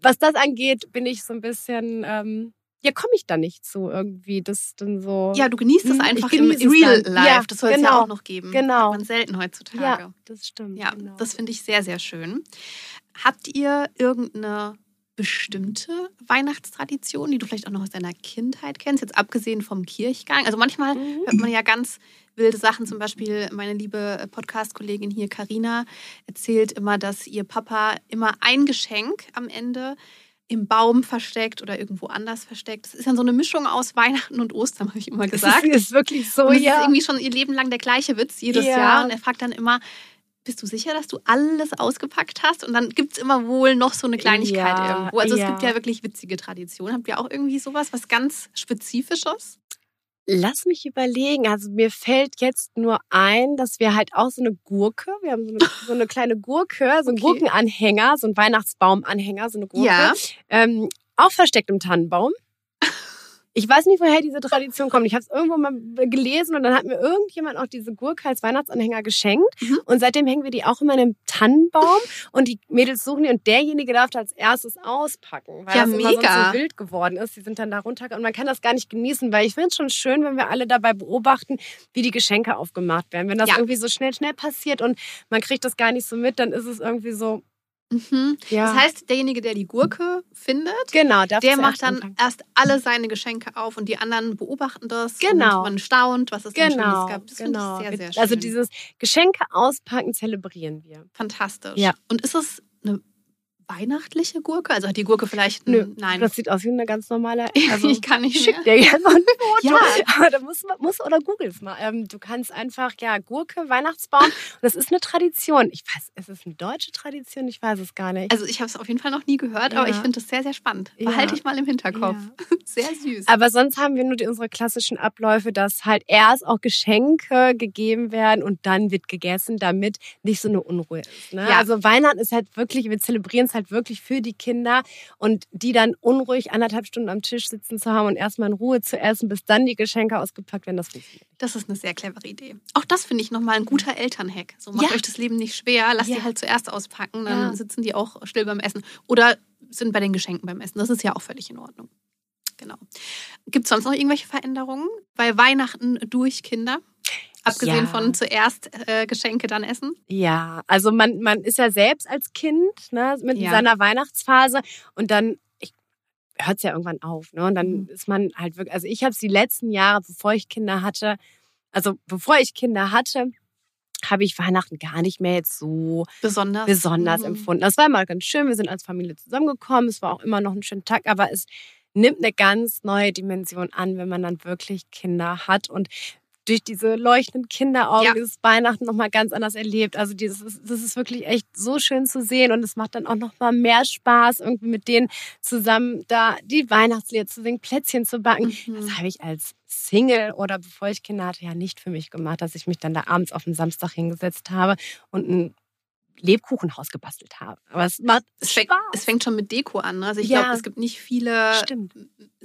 was das angeht, bin ich so ein bisschen, ähm, ja, komme ich da nicht zu irgendwie. Das dann so. ja, du genießt es Hm, einfach im Real dann. Life. Ja, das soll es ja genau. auch noch geben. Genau. Man selten heutzutage. ja, das stimmt. Ja, genau. das finde ich sehr, sehr schön. Habt ihr irgendeine bestimmte Weihnachtstradition, die du vielleicht auch noch aus deiner Kindheit kennst, jetzt abgesehen vom Kirchgang? Also manchmal Mhm. hört man ja ganz wilde Sachen. Zum Beispiel meine liebe Podcast-Kollegin hier, Karina, erzählt immer, dass ihr Papa immer ein Geschenk am Ende im Baum versteckt oder irgendwo anders versteckt. Das ist dann so eine Mischung aus Weihnachten und Ostern, habe ich immer gesagt. Das ist, wirklich so, Und es ist ja. irgendwie schon ihr Leben lang der gleiche Witz jedes Ja. Jahr. Und er fragt dann immer, bist du sicher, dass du alles ausgepackt hast? Und dann gibt es immer wohl noch so eine Kleinigkeit Ja, irgendwo. Also es ja. gibt ja wirklich witzige Traditionen. Habt ihr auch irgendwie sowas, was ganz Spezifisches? Lass mich überlegen. Also mir fällt jetzt nur ein, dass wir halt auch so eine Gurke, wir haben so eine, so eine kleine Gurke, so einen Okay. Gurkenanhänger, so einen Weihnachtsbaumanhänger, so eine Gurke, Ja. ähm, auch versteckt im Tannenbaum. Ich weiß nicht, woher diese Tradition kommt. Ich habe es irgendwo mal gelesen und dann hat mir irgendjemand auch diese Gurke als Weihnachtsanhänger geschenkt. Mhm. Und seitdem hängen wir die auch immer in einem Tannenbaum und die Mädels suchen die und derjenige darf als erstes auspacken, weil Ja, das mega. so wild geworden ist. Die sind dann da runter und man kann das gar nicht genießen, weil ich finde es schon schön, wenn wir alle dabei beobachten, wie die Geschenke aufgemacht werden. Wenn das Ja. irgendwie so schnell, schnell passiert und man kriegt das gar nicht so mit, dann ist es irgendwie so, Mhm. ja. Das heißt, derjenige, der die Gurke findet, genau, der macht dann anfangen. erst alle seine Geschenke auf und die anderen beobachten das. Genau. Und man staunt, was es dann Schönes Genau, gab. Das genau. finde ich sehr, sehr schön. Also dieses Geschenke auspacken zelebrieren wir. Fantastisch. Ja. Und ist es eine weihnachtliche Gurke? Also hat die Gurke vielleicht... Nö, ein- Nein. Das sieht aus wie eine ganz normale. Also ich kann nicht Schick mehr. dir gerne ein Foto. Ja. Aber da muss, man- muss oder googles mal. Ähm, du kannst einfach, ja, Gurke, Weihnachtsbaum. Und das ist eine Tradition. Ich weiß, ist es eine deutsche Tradition? Ich weiß es gar nicht. Also ich habe es auf jeden Fall noch nie gehört, aber Ja. ich finde das sehr, sehr spannend. Ja. Behalte ich mal im Hinterkopf. Sehr süß. Aber sonst haben wir nur die, unsere klassischen Abläufe, dass halt erst auch Geschenke gegeben werden und dann wird gegessen, damit nicht so eine Unruhe ist. Ne? Ja. Also Weihnachten ist halt wirklich, wir zelebrieren es halt wirklich für die Kinder und die dann unruhig anderthalb Stunden am Tisch sitzen zu haben und erstmal in Ruhe zu essen, bis dann die Geschenke ausgepackt werden, das funktioniert. Das ist eine sehr clevere Idee. Auch das finde ich nochmal ein guter Elternhack. So macht Ja. euch das Leben nicht schwer, lasst Ja. die halt zuerst auspacken, dann Ja. sitzen die auch still beim Essen. Oder sind bei den Geschenken beim Essen. Das ist ja auch völlig in Ordnung. Genau. Gibt es sonst noch irgendwelche Veränderungen bei Weihnachten durch Kinder? Abgesehen Ja. von zuerst äh, Geschenke, dann Essen? Ja, also man, man ist ja selbst als Kind ne, mit Ja. seiner Weihnachtsphase und dann hört es ja irgendwann auf. Ne? Und dann Mhm. ist man halt wirklich, also ich habe es die letzten Jahre, bevor ich Kinder hatte, also bevor ich Kinder hatte, habe ich Weihnachten gar nicht mehr jetzt so Besonders. besonders Mhm. empfunden. Das war immer ganz schön. Wir sind als Familie zusammengekommen. Es war auch immer noch ein schöner Tag, aber es nimmt eine ganz neue Dimension an, wenn man dann wirklich Kinder hat und durch diese leuchtenden Kinderaugen Ja. dieses Weihnachten nochmal ganz anders erlebt. Also dieses, das ist wirklich echt so schön zu sehen und es macht dann auch nochmal mehr Spaß, irgendwie mit denen zusammen da die Weihnachtslieder zu singen, Plätzchen zu backen. Mhm. Das habe ich als Single oder bevor ich Kinder hatte ja nicht für mich gemacht, dass ich mich dann da abends auf den Samstag hingesetzt habe und ein Lebkuchenhaus gebastelt habe. Aber es macht Es fängt, es fängt schon mit Deko an. Ne? Also ich Ja. glaube, es gibt nicht viele Stimmt.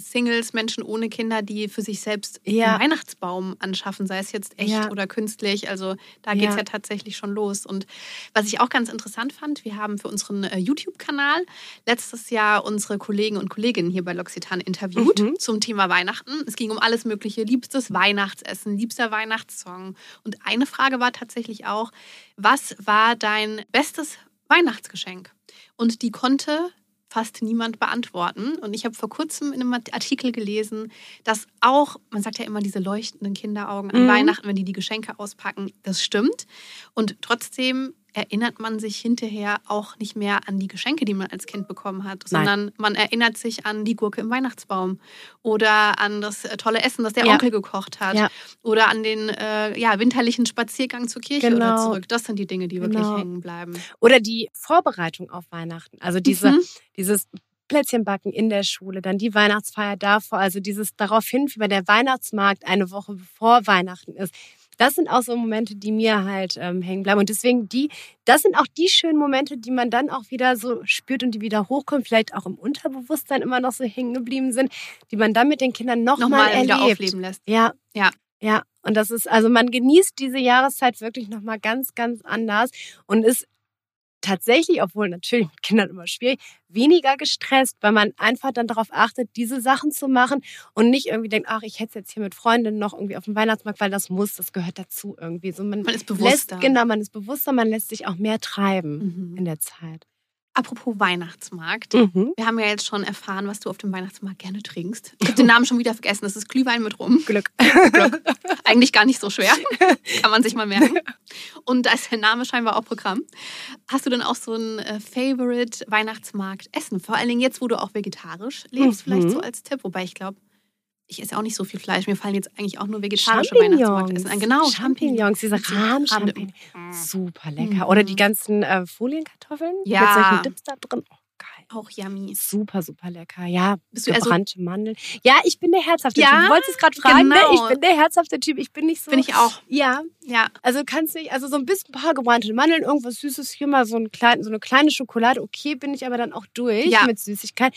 Singles, Menschen ohne Kinder, die für sich selbst Ja. einen Weihnachtsbaum anschaffen, sei es jetzt echt Ja. oder künstlich. Also da Ja. geht es ja tatsächlich schon los. Und was ich auch ganz interessant fand, wir haben für unseren äh, YouTube-Kanal letztes Jahr unsere Kollegen und Kolleginnen hier bei L'Occitane interviewt Mhm. zum Thema Weihnachten. Es ging um alles Mögliche, liebstes Weihnachtsessen, liebster Weihnachtssong. Und eine Frage war tatsächlich auch, was war dein bestes Weihnachtsgeschenk? Und die konnte fast niemand beantworten. Und ich habe vor kurzem in einem Artikel gelesen, dass auch, man sagt ja immer diese leuchtenden Kinderaugen an Mhm. Weihnachten, wenn die die Geschenke auspacken, das stimmt. Und trotzdem erinnert man sich hinterher auch nicht mehr an die Geschenke, die man als Kind bekommen hat, Nein. sondern man erinnert sich an die Gurke im Weihnachtsbaum oder an das äh, tolle Essen, das der Ja. Onkel gekocht hat Ja. oder an den äh, ja, winterlichen Spaziergang zur Kirche oder Genau. zurück. Das sind die Dinge, die wirklich Genau. hängen bleiben. Oder die Vorbereitung auf Weihnachten. Also diese, Mhm. dieses Plätzchenbacken in der Schule, dann die Weihnachtsfeier davor, also dieses darauf hinfiebern, der Weihnachtsmarkt eine Woche bevor Weihnachten ist. Das sind auch so Momente, die mir halt ähm, hängen bleiben. Und deswegen die, das sind auch die schönen Momente, die man dann auch wieder so spürt und die wieder hochkommen, vielleicht auch im Unterbewusstsein immer noch so hängen geblieben sind, die man dann mit den Kindern nochmal Nochmal erlebt. wieder aufleben lässt. Ja. Ja. Ja. Und das ist, also man genießt diese Jahreszeit wirklich nochmal ganz, ganz anders und ist tatsächlich, obwohl natürlich mit Kindern immer schwierig, weniger gestresst, weil man einfach dann darauf achtet, diese Sachen zu machen und nicht irgendwie denkt, ach, ich hätte es jetzt hier mit Freundinnen noch irgendwie auf dem Weihnachtsmarkt, weil das muss, das gehört dazu irgendwie. So man, Man ist lässt, bewusster. genau, man ist bewusster, man lässt sich auch mehr treiben Mhm. in der Zeit. Apropos Weihnachtsmarkt. Mhm. Wir haben ja jetzt schon erfahren, was du auf dem Weihnachtsmarkt gerne trinkst. Ich habe den Namen schon wieder vergessen. Das ist Glühwein mit Rum. Glück. Glück. Eigentlich gar nicht so schwer. Kann man sich mal merken. Und da ist der Name scheinbar auch Programm. Hast du denn auch so ein äh, Favorite Weihnachtsmarkt-Essen? Vor allen Dingen jetzt, wo du auch vegetarisch lebst, Mhm. vielleicht so als Tipp. Wobei ich glaube, ich esse auch nicht so viel Fleisch. Mir fallen jetzt eigentlich auch nur vegetarische. Weihnachtsmarktessen ein. Genau, Champignons, diese Rahmchampignons. Rahm- Super lecker. Mhm. Oder die ganzen äh, Folienkartoffeln Ja. mit solchen Dips da drin. Oh, geil. Auch yummy. Super, super lecker. Ja, Bist du eher so- gebrannte Mandeln. Ja, ich bin der herzhafte Ja, Typ. Du wolltest es gerade fragen, genau. ne? Ich bin der herzhafte Typ. Ich bin nicht so. Bin ich auch. Ja, Ja. also kannst nicht, also so ein bisschen ein paar gebrannte Mandeln, irgendwas Süßes, hier mal so, ein klein, so eine kleine Schokolade. Okay, bin ich aber dann auch durch Ja. mit Süßigkeit.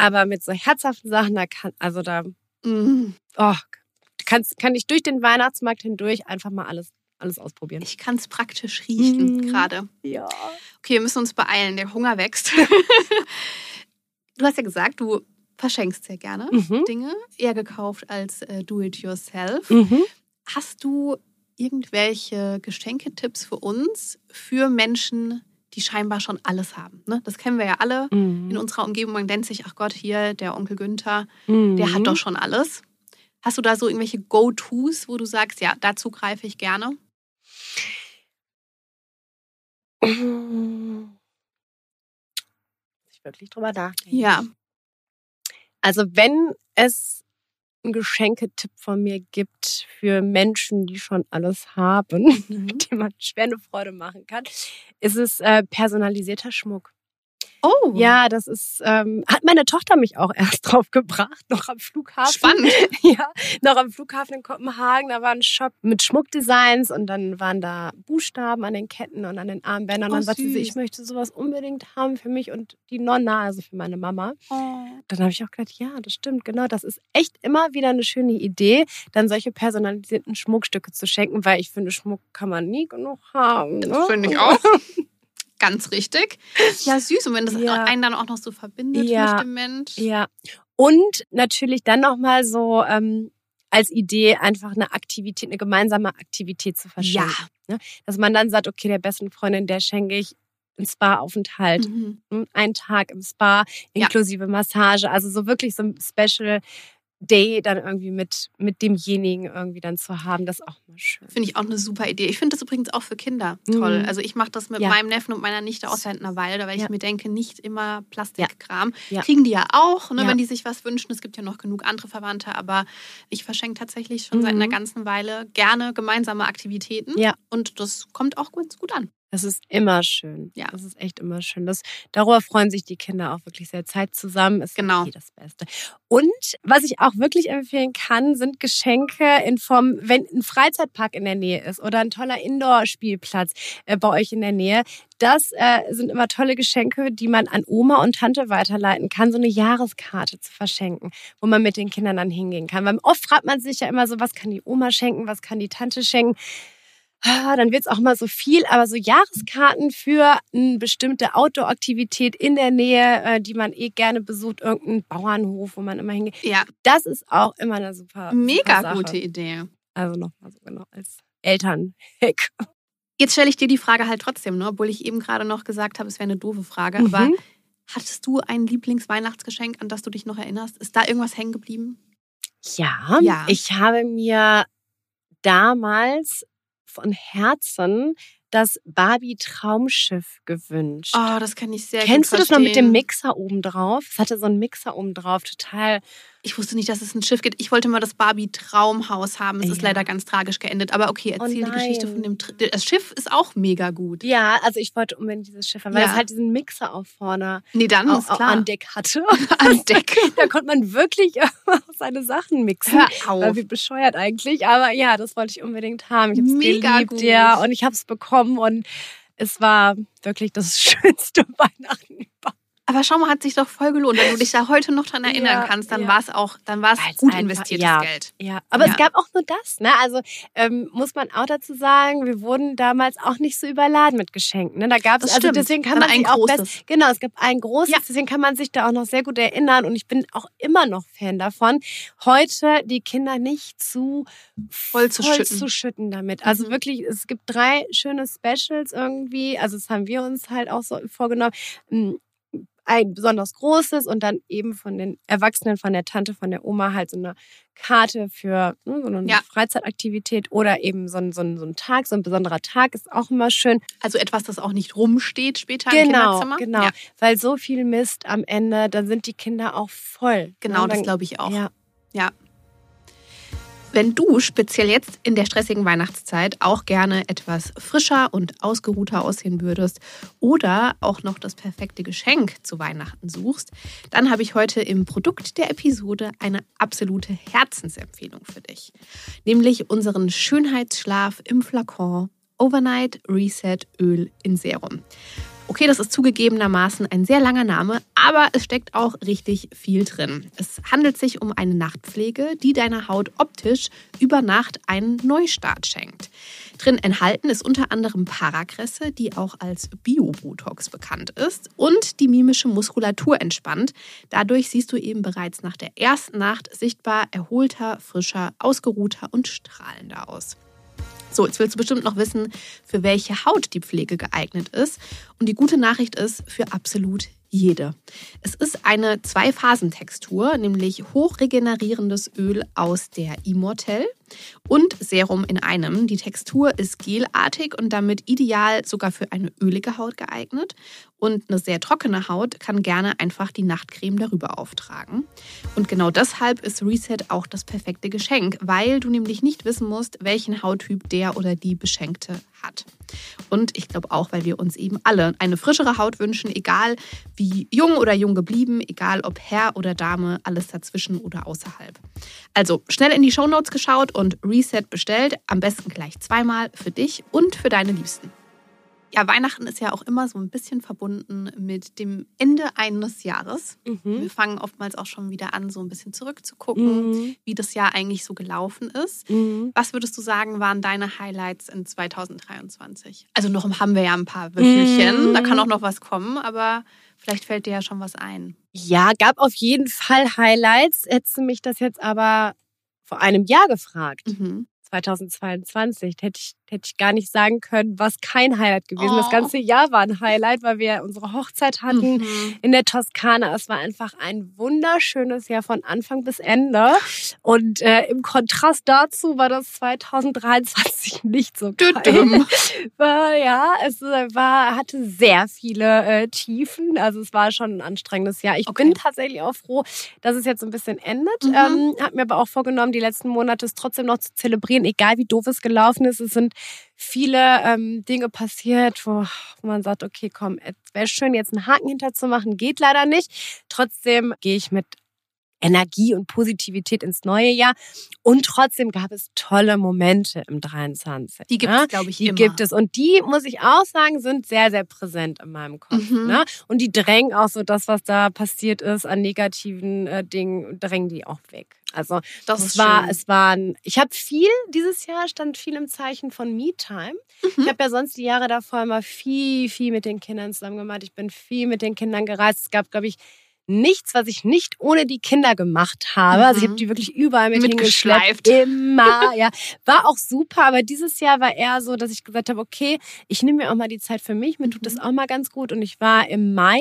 Aber mit so herzhaften Sachen, da kann, also da, Mm. oh, kannst, kann ich durch den Weihnachtsmarkt hindurch einfach mal alles, alles ausprobieren. Ich kann es praktisch riechen Mhm. gerade. Ja. Okay, wir müssen uns beeilen. Der Hunger wächst. du hast ja gesagt, du verschenkst sehr gerne Mhm. Dinge, eher gekauft als äh, do-it-yourself. Mhm. Hast du irgendwelche Geschenketipps für uns, für Menschen, die scheinbar schon alles haben? Ne? Das kennen wir ja alle Mhm. in unserer Umgebung. Man denkt sich, ach Gott, hier der Onkel Günther, Mhm. der hat doch schon alles. Hast du da so irgendwelche Go-Tos, wo du sagst, ja, dazu greife ich gerne? Ich wirklich drüber nachdenken. Ja. Also wenn es einen Geschenketipp von mir gibt für Menschen, die schon alles haben, Mhm. dem man schwer eine Freude machen kann, ist es äh, personalisierter Schmuck. Oh, Ja, das ist, ähm, hat meine Tochter mich auch erst drauf gebracht, noch am Flughafen. Spannend. Ja, noch am Flughafen in Kopenhagen, da war ein Shop mit Schmuckdesigns und dann waren da Buchstaben an den Ketten und an den Armbändern. Und Oh, dann sagte sie, ich möchte sowas unbedingt haben für mich und die Nonna, also für meine Mama. Oh. Dann habe ich auch gedacht, ja, das stimmt, genau. Das ist echt immer wieder eine schöne Idee, dann solche personalisierten Schmuckstücke zu schenken, weil ich finde, Schmuck kann man nie genug haben. Ne? Das finde ich auch. Ganz richtig. Ja, süß. Und wenn das Ja. einen dann auch noch so verbindet Ja. mit dem Mensch. Ja. Und natürlich dann nochmal so ähm, als Idee einfach eine Aktivität, eine gemeinsame Aktivität zu verschenken. Ne? Dass man dann sagt, okay, der besten Freundin, der schenke ich einen Spa-Aufenthalt, Mhm. hm, einen Tag im Spa, inklusive Massage. Also so wirklich so ein Special Day dann irgendwie mit, mit demjenigen irgendwie dann zu haben, das ist auch mal schön. Finde ich auch eine super Idee. Ich finde das übrigens auch für Kinder toll. Mhm. Also ich mache das mit Ja. meinem Neffen und meiner Nichte aus Walde, weil ich Ja. mir denke, nicht immer Plastikkram. Ja. Kriegen die ja auch, ne, wenn die sich was wünschen. Es gibt ja noch genug andere Verwandte, aber ich verschenke tatsächlich schon seit Mhm. einer ganzen Weile gerne gemeinsame Aktivitäten. Ja. Und das kommt auch ganz gut an. Das ist immer schön. Ja. Das ist echt immer schön. Das, darüber freuen sich die Kinder auch wirklich sehr. Zeit zusammen ist Genau. eh das Beste. Und was ich auch wirklich empfehlen kann, sind Geschenke in Form, wenn ein Freizeitpark in der Nähe ist oder ein toller Indoor-Spielplatz äh, bei euch in der Nähe. Das äh, sind immer tolle Geschenke, die man an Oma und Tante weiterleiten kann, so eine Jahreskarte zu verschenken, wo man mit den Kindern dann hingehen kann. Weil oft fragt man sich ja immer so, was kann die Oma schenken, was kann die Tante schenken. Ah, dann wird's auch mal so viel, aber so Jahreskarten für eine bestimmte Outdoor-Aktivität in der Nähe, äh, die man eh gerne besucht, irgendeinen Bauernhof, wo man immer hingeht. Ja, Das ist auch immer eine super, super mega Sache. gute Idee. Also nochmal so genau als Elternhack. Jetzt stelle ich dir die Frage halt trotzdem, ne? obwohl ich eben gerade noch gesagt habe, es wäre eine doofe Frage. Aber Mhm. hattest du ein Lieblingsweihnachtsgeschenk, an das du dich noch erinnerst? Ist da irgendwas hängen geblieben? Ja, Ja. ich habe mir damals von Herzen das Barbie-Traumschiff gewünscht. Oh, das kann ich sehr Kennst du gut das noch mit dem verstehen. Mixer oben drauf? Es hatte so einen Mixer oben drauf, total. Ich wusste nicht, dass es ein Schiff gibt. Ich wollte mal das Barbie-Traumhaus haben. Es ist Ja. leider ganz tragisch geendet. Aber okay, Oh erzähl die Geschichte von dem. Tr das Schiff ist auch mega gut. Ja, also ich wollte unbedingt dieses Schiff haben, weil Ja. es halt diesen Mixer auch vorne Nee, dann au- ist klar. an Deck hatte. An Deck. da konnte man wirklich seine Sachen mixen. Hör Äh, auf. Wie bescheuert eigentlich. Aber ja, das wollte ich unbedingt haben. Ich habe es Mega geliebt, gut. ja. Und ich habe es bekommen und es war wirklich das schönste Weihnachten überhaupt. Aber schau mal, hat sich doch voll gelohnt. Wenn du dich da heute noch dran erinnern Ja, kannst, dann ja. war es auch, dann war es gut einfach- investiertes ja. Geld. Ja, aber es gab auch nur das. Ne? Also ähm, muss man auch dazu sagen, wir wurden damals auch nicht so überladen mit Geschenken. Ne? Da gab es also deswegen kann man ein sich auch großes. best, genau, es gab ein großes, deswegen kann man sich da auch noch sehr gut erinnern und ich bin auch immer noch Fan davon, heute die Kinder nicht zu Voll zu schütten. zu schütten damit. Also Mhm. wirklich, es gibt drei schöne Specials irgendwie. Also das haben wir uns halt auch so vorgenommen. Ein besonders großes und dann eben von den Erwachsenen, von der Tante, von der Oma halt so eine Karte für ne, so eine Ja. Freizeitaktivität oder eben so ein, so, ein, so ein Tag, so ein besonderer Tag ist auch immer schön. Also etwas, das auch nicht rumsteht später im Genau, Kinderzimmer. genau. Ja, Weil so viel Mist am Ende, dann sind die Kinder auch voll. genau, ne? das Dann- glaube ich auch. Ja. Ja. Wenn du speziell jetzt in der stressigen Weihnachtszeit auch gerne etwas frischer und ausgeruhter aussehen würdest oder auch noch das perfekte Geschenk zu Weihnachten suchst, dann habe ich heute im Produkt der Episode eine absolute Herzensempfehlung für dich. Nämlich unseren Schönheitsschlaf im Flakon Overnight Reset Öl in Serum. Okay, das ist zugegebenermaßen ein sehr langer Name, aber es steckt auch richtig viel drin. Es handelt sich um eine Nachtpflege, die deiner Haut optisch über Nacht einen Neustart schenkt. Drin enthalten ist unter anderem Parakresse, die auch als Bio-Botox bekannt ist und die mimische Muskulatur entspannt. Dadurch siehst du eben bereits nach der ersten Nacht sichtbar erholter, frischer, ausgeruhter und strahlender aus. So, jetzt willst du bestimmt noch wissen, für welche Haut die Pflege geeignet ist. Und die gute Nachricht ist, für absolut jede. Es ist eine Zwei-Phasen-Textur, nämlich hochregenerierendes Öl aus der Immortelle, und Serum in einem. Die Textur ist gelartig und damit ideal sogar für eine ölige Haut geeignet. Und eine sehr trockene Haut kann gerne einfach die Nachtcreme darüber auftragen. Und genau deshalb ist Reset auch das perfekte Geschenk, weil du nämlich nicht wissen musst, welchen Hauttyp der oder die Beschenkte hat. Und ich glaube auch, weil wir uns eben alle eine frischere Haut wünschen, egal wie jung oder jung geblieben, egal ob Herr oder Dame, alles dazwischen oder außerhalb. Also schnell in die Shownotes geschaut und Reset bestellt, am besten gleich zweimal für dich und für deine Liebsten. Ja, Weihnachten ist ja auch immer so ein bisschen verbunden mit dem Ende eines Jahres. Mhm. Wir fangen oftmals auch schon wieder an, so ein bisschen zurückzugucken, Mhm. wie das Jahr eigentlich so gelaufen ist. Mhm. Was würdest du sagen, waren deine Highlights in 2023? Also noch haben wir ja ein paar Wöchelchen, Mhm. da kann auch noch was kommen, aber vielleicht fällt dir ja schon was ein. Ja, gab auf jeden Fall Highlights. Hättest du mich das jetzt aber vor einem Jahr gefragt, Mhm. 2022, hätte ich, hätte ich gar nicht sagen können, was kein Highlight gewesen. Oh. Das ganze Jahr war ein Highlight, weil wir unsere Hochzeit hatten Mhm. in der Toskana. Es war einfach ein wunderschönes Jahr von Anfang bis Ende. Und äh, im Kontrast dazu war das 2023 nicht so geil. War, ja, es äh, war, hatte sehr viele äh, Tiefen. Also es war schon ein anstrengendes Jahr. Ich Okay. bin tatsächlich auch froh, dass es jetzt so ein bisschen endet. Mhm. Ähm, hab mir aber auch vorgenommen, die letzten Monate es trotzdem noch zu zelebrieren, egal wie doof es gelaufen ist. Es sind viele ähm, Dinge passiert, wo, man sagt, okay, komm, wäre schön, jetzt einen Haken hinterzumachen. Geht leider nicht. Trotzdem gehe ich mit Energie und Positivität ins neue Jahr. Und trotzdem gab es tolle Momente im 23. Die gibt ne? es, glaube ich, Die immer. gibt es. Und die, muss ich auch sagen, sind sehr, sehr präsent in meinem Kopf. Mhm. Ne? Und die drängen auch so das, was da passiert ist an negativen äh, Dingen, drängen die auch weg. Also Das es war, schön. es waren, ich habe viel, dieses Jahr stand viel im Zeichen von Me-Time. Mhm. Ich habe ja sonst die Jahre davor immer viel, viel mit den Kindern zusammen gemacht. Ich bin viel mit den Kindern gereist. Es gab, glaube ich, nichts, was ich nicht ohne die Kinder gemacht habe. Also ich Mhm. habe die wirklich überall mit Mitgeschleift. Immer, ja. War auch super, aber dieses Jahr war eher so, dass ich gesagt habe, okay, ich nehme mir auch mal die Zeit für mich. Mir tut das Mhm. auch mal ganz gut. Und ich war im Mai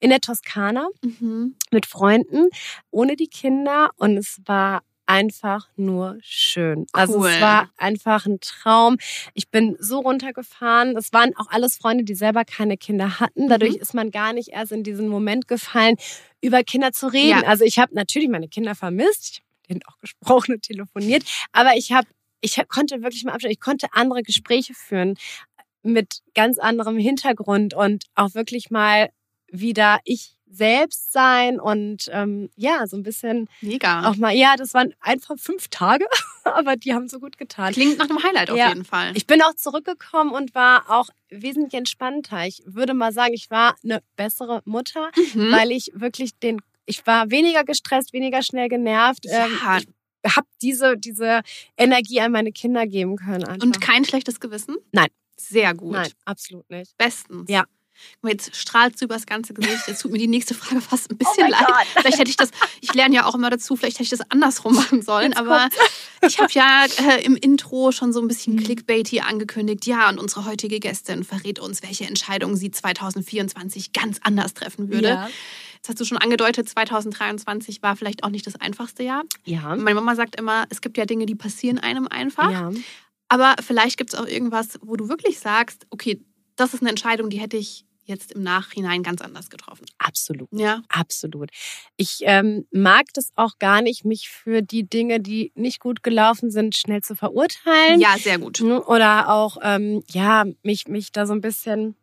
in der Toskana Mhm. mit Freunden, ohne die Kinder. Und es war einfach nur schön. Also Cool. es war einfach ein Traum. Ich bin so runtergefahren. Es waren auch alles Freunde, die selber keine Kinder hatten. Dadurch Mhm. ist man gar nicht erst in diesen Moment gefallen, über Kinder zu reden. Ja. Also ich habe natürlich meine Kinder vermisst. Ich habe auch gesprochen und telefoniert. Aber ich habe, ich konnte wirklich mal abschalten. Ich konnte andere Gespräche führen mit ganz anderem Hintergrund und auch wirklich mal wieder ich selbst sein und ähm, ja, so ein bisschen Mega. auch mal, ja, das waren einfach fünf Tage, aber die haben so gut getan. Klingt nach einem Highlight auf Ja. jeden Fall. Ich bin auch zurückgekommen und war auch wesentlich entspannter. Ich würde mal sagen, ich war eine bessere Mutter, Mhm. weil ich wirklich den, ich war weniger gestresst, weniger schnell genervt. Ja. Ähm, ich habe diese, diese Energie an meine Kinder geben können. Einfach. Und kein schlechtes Gewissen? Nein. Sehr gut. Nein, absolut nicht. Bestens. Ja. Jetzt strahlt übers ganze Gesicht. Jetzt tut mir die nächste Frage fast ein bisschen mein leid. Gott. Vielleicht hätte ich das, ich lerne ja auch immer dazu, vielleicht hätte ich das andersrum machen sollen. Jetzt aber ich habe ja äh, im Intro schon so ein bisschen Mhm. Clickbaity angekündigt. Ja, und unsere heutige Gästin verrät uns, welche Entscheidung sie 2024 ganz anders treffen würde. Ja. Jetzt hast du schon angedeutet, 2023 war vielleicht auch nicht das einfachste Jahr. Ja. Meine Mama sagt immer, es gibt ja Dinge, die passieren einem einfach. Ja. Aber vielleicht gibt es auch irgendwas, wo du wirklich sagst, okay, das ist eine Entscheidung, die hätte ich jetzt im Nachhinein ganz anders getroffen. Absolut. Ja. Absolut. Ich ähm, mag das auch gar nicht, mich für die Dinge, die nicht gut gelaufen sind, schnell zu verurteilen. Ja, sehr gut. Ne? Oder auch, ähm, ja, mich, mich da so ein bisschen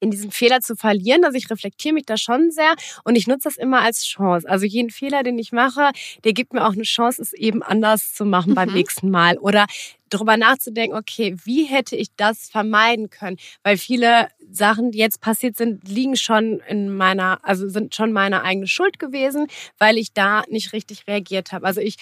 in diesen Fehler zu verlieren. Also ich reflektiere mich da schon sehr und ich nutze das immer als Chance. Also jeden Fehler, den ich mache, der gibt mir auch eine Chance, es eben anders zu machen beim Mhm. nächsten Mal. Oder darüber nachzudenken, okay, wie hätte ich das vermeiden können? Weil viele Sachen, die jetzt passiert sind, liegen schon in meiner, also sind schon meine eigene Schuld gewesen, weil ich da nicht richtig reagiert habe. Also ich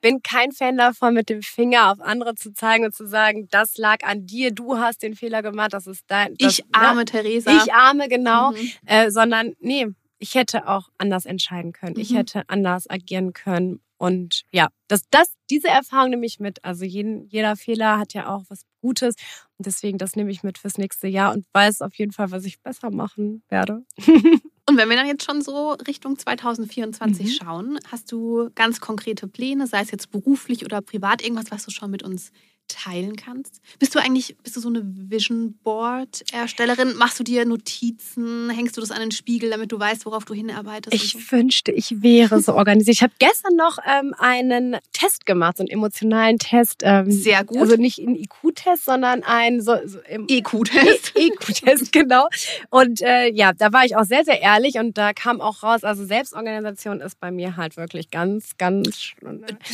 bin kein Fan davon, mit dem Finger auf andere zu zeigen und zu sagen, das lag an dir, du hast den Fehler gemacht, das ist dein. Das, Ich arme Ne? Theresa. Ich arme, genau. Mhm. Äh, sondern, nee, ich hätte auch anders entscheiden können. Ich Mhm. hätte anders agieren können. Und ja, das, das, diese Erfahrung nehme ich mit. Also jeden, jeder Fehler hat ja auch was Gutes. Und deswegen, das nehme ich mit fürs nächste Jahr und weiß auf jeden Fall, was ich besser machen werde. Und wenn wir dann jetzt schon so Richtung 2024 Mhm. schauen, hast du ganz konkrete Pläne, sei es jetzt beruflich oder privat, irgendwas, was du schon mit uns teilen kannst? Bist du eigentlich, bist du so eine Vision Board Erstellerin? Machst du dir Notizen? Hängst du das an den Spiegel, damit du weißt, worauf du hinarbeitest? Ich so? wünschte, ich wäre so organisiert. Ich habe gestern noch ähm, einen Test gemacht, so einen emotionalen Test. Ähm, Sehr gut. Also nicht einen IQ-Test, sondern ein so, so EQ-Test. EQ-Test, genau. Und äh, ja, da war ich auch sehr, sehr ehrlich und da kam auch raus, also Selbstorganisation ist bei mir halt wirklich ganz, ganz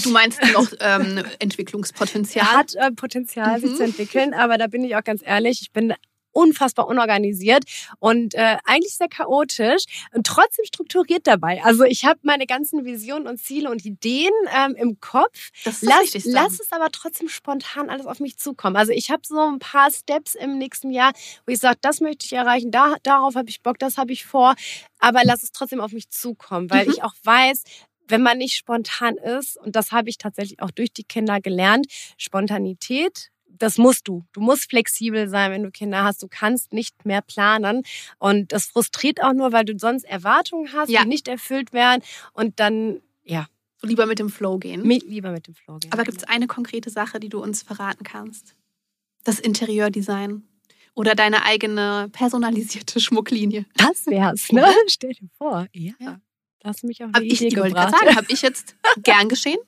Du meinst noch ähm, Entwicklungspotenzial? hat äh, Potenzial, sich Mhm. zu entwickeln, aber da bin ich auch ganz ehrlich, ich bin unfassbar unorganisiert und äh, eigentlich sehr chaotisch und trotzdem strukturiert dabei. Also ich habe meine ganzen Visionen und Ziele und Ideen ähm, im Kopf, Das ist lass, lass es aber trotzdem spontan alles auf mich zukommen. Also ich habe so ein paar Steps im nächsten Jahr, wo ich sage, das möchte ich erreichen, da, darauf habe ich Bock, das habe ich vor, aber lass es trotzdem auf mich zukommen, weil Mhm. ich auch weiß, wenn man nicht spontan ist, und das habe ich tatsächlich auch durch die Kinder gelernt, Spontanität, das musst du. Du musst flexibel sein, wenn du Kinder hast. Du kannst nicht mehr planen. Und das frustriert auch nur, weil du sonst Erwartungen hast, Ja. die nicht erfüllt werden. Und dann, ja, lieber mit dem Flow gehen. mi- lieber mit dem Flow gehen. Aber gibt es eine konkrete Sache, die du uns verraten kannst? Das Interieurdesign oder deine eigene personalisierte Schmucklinie? Das wär's, ne? Stell dir vor. Ja. Ja. Hast mich auf Hab die ich, Idee ich gerade gebracht. sagen, habe ich jetzt gern geschehen?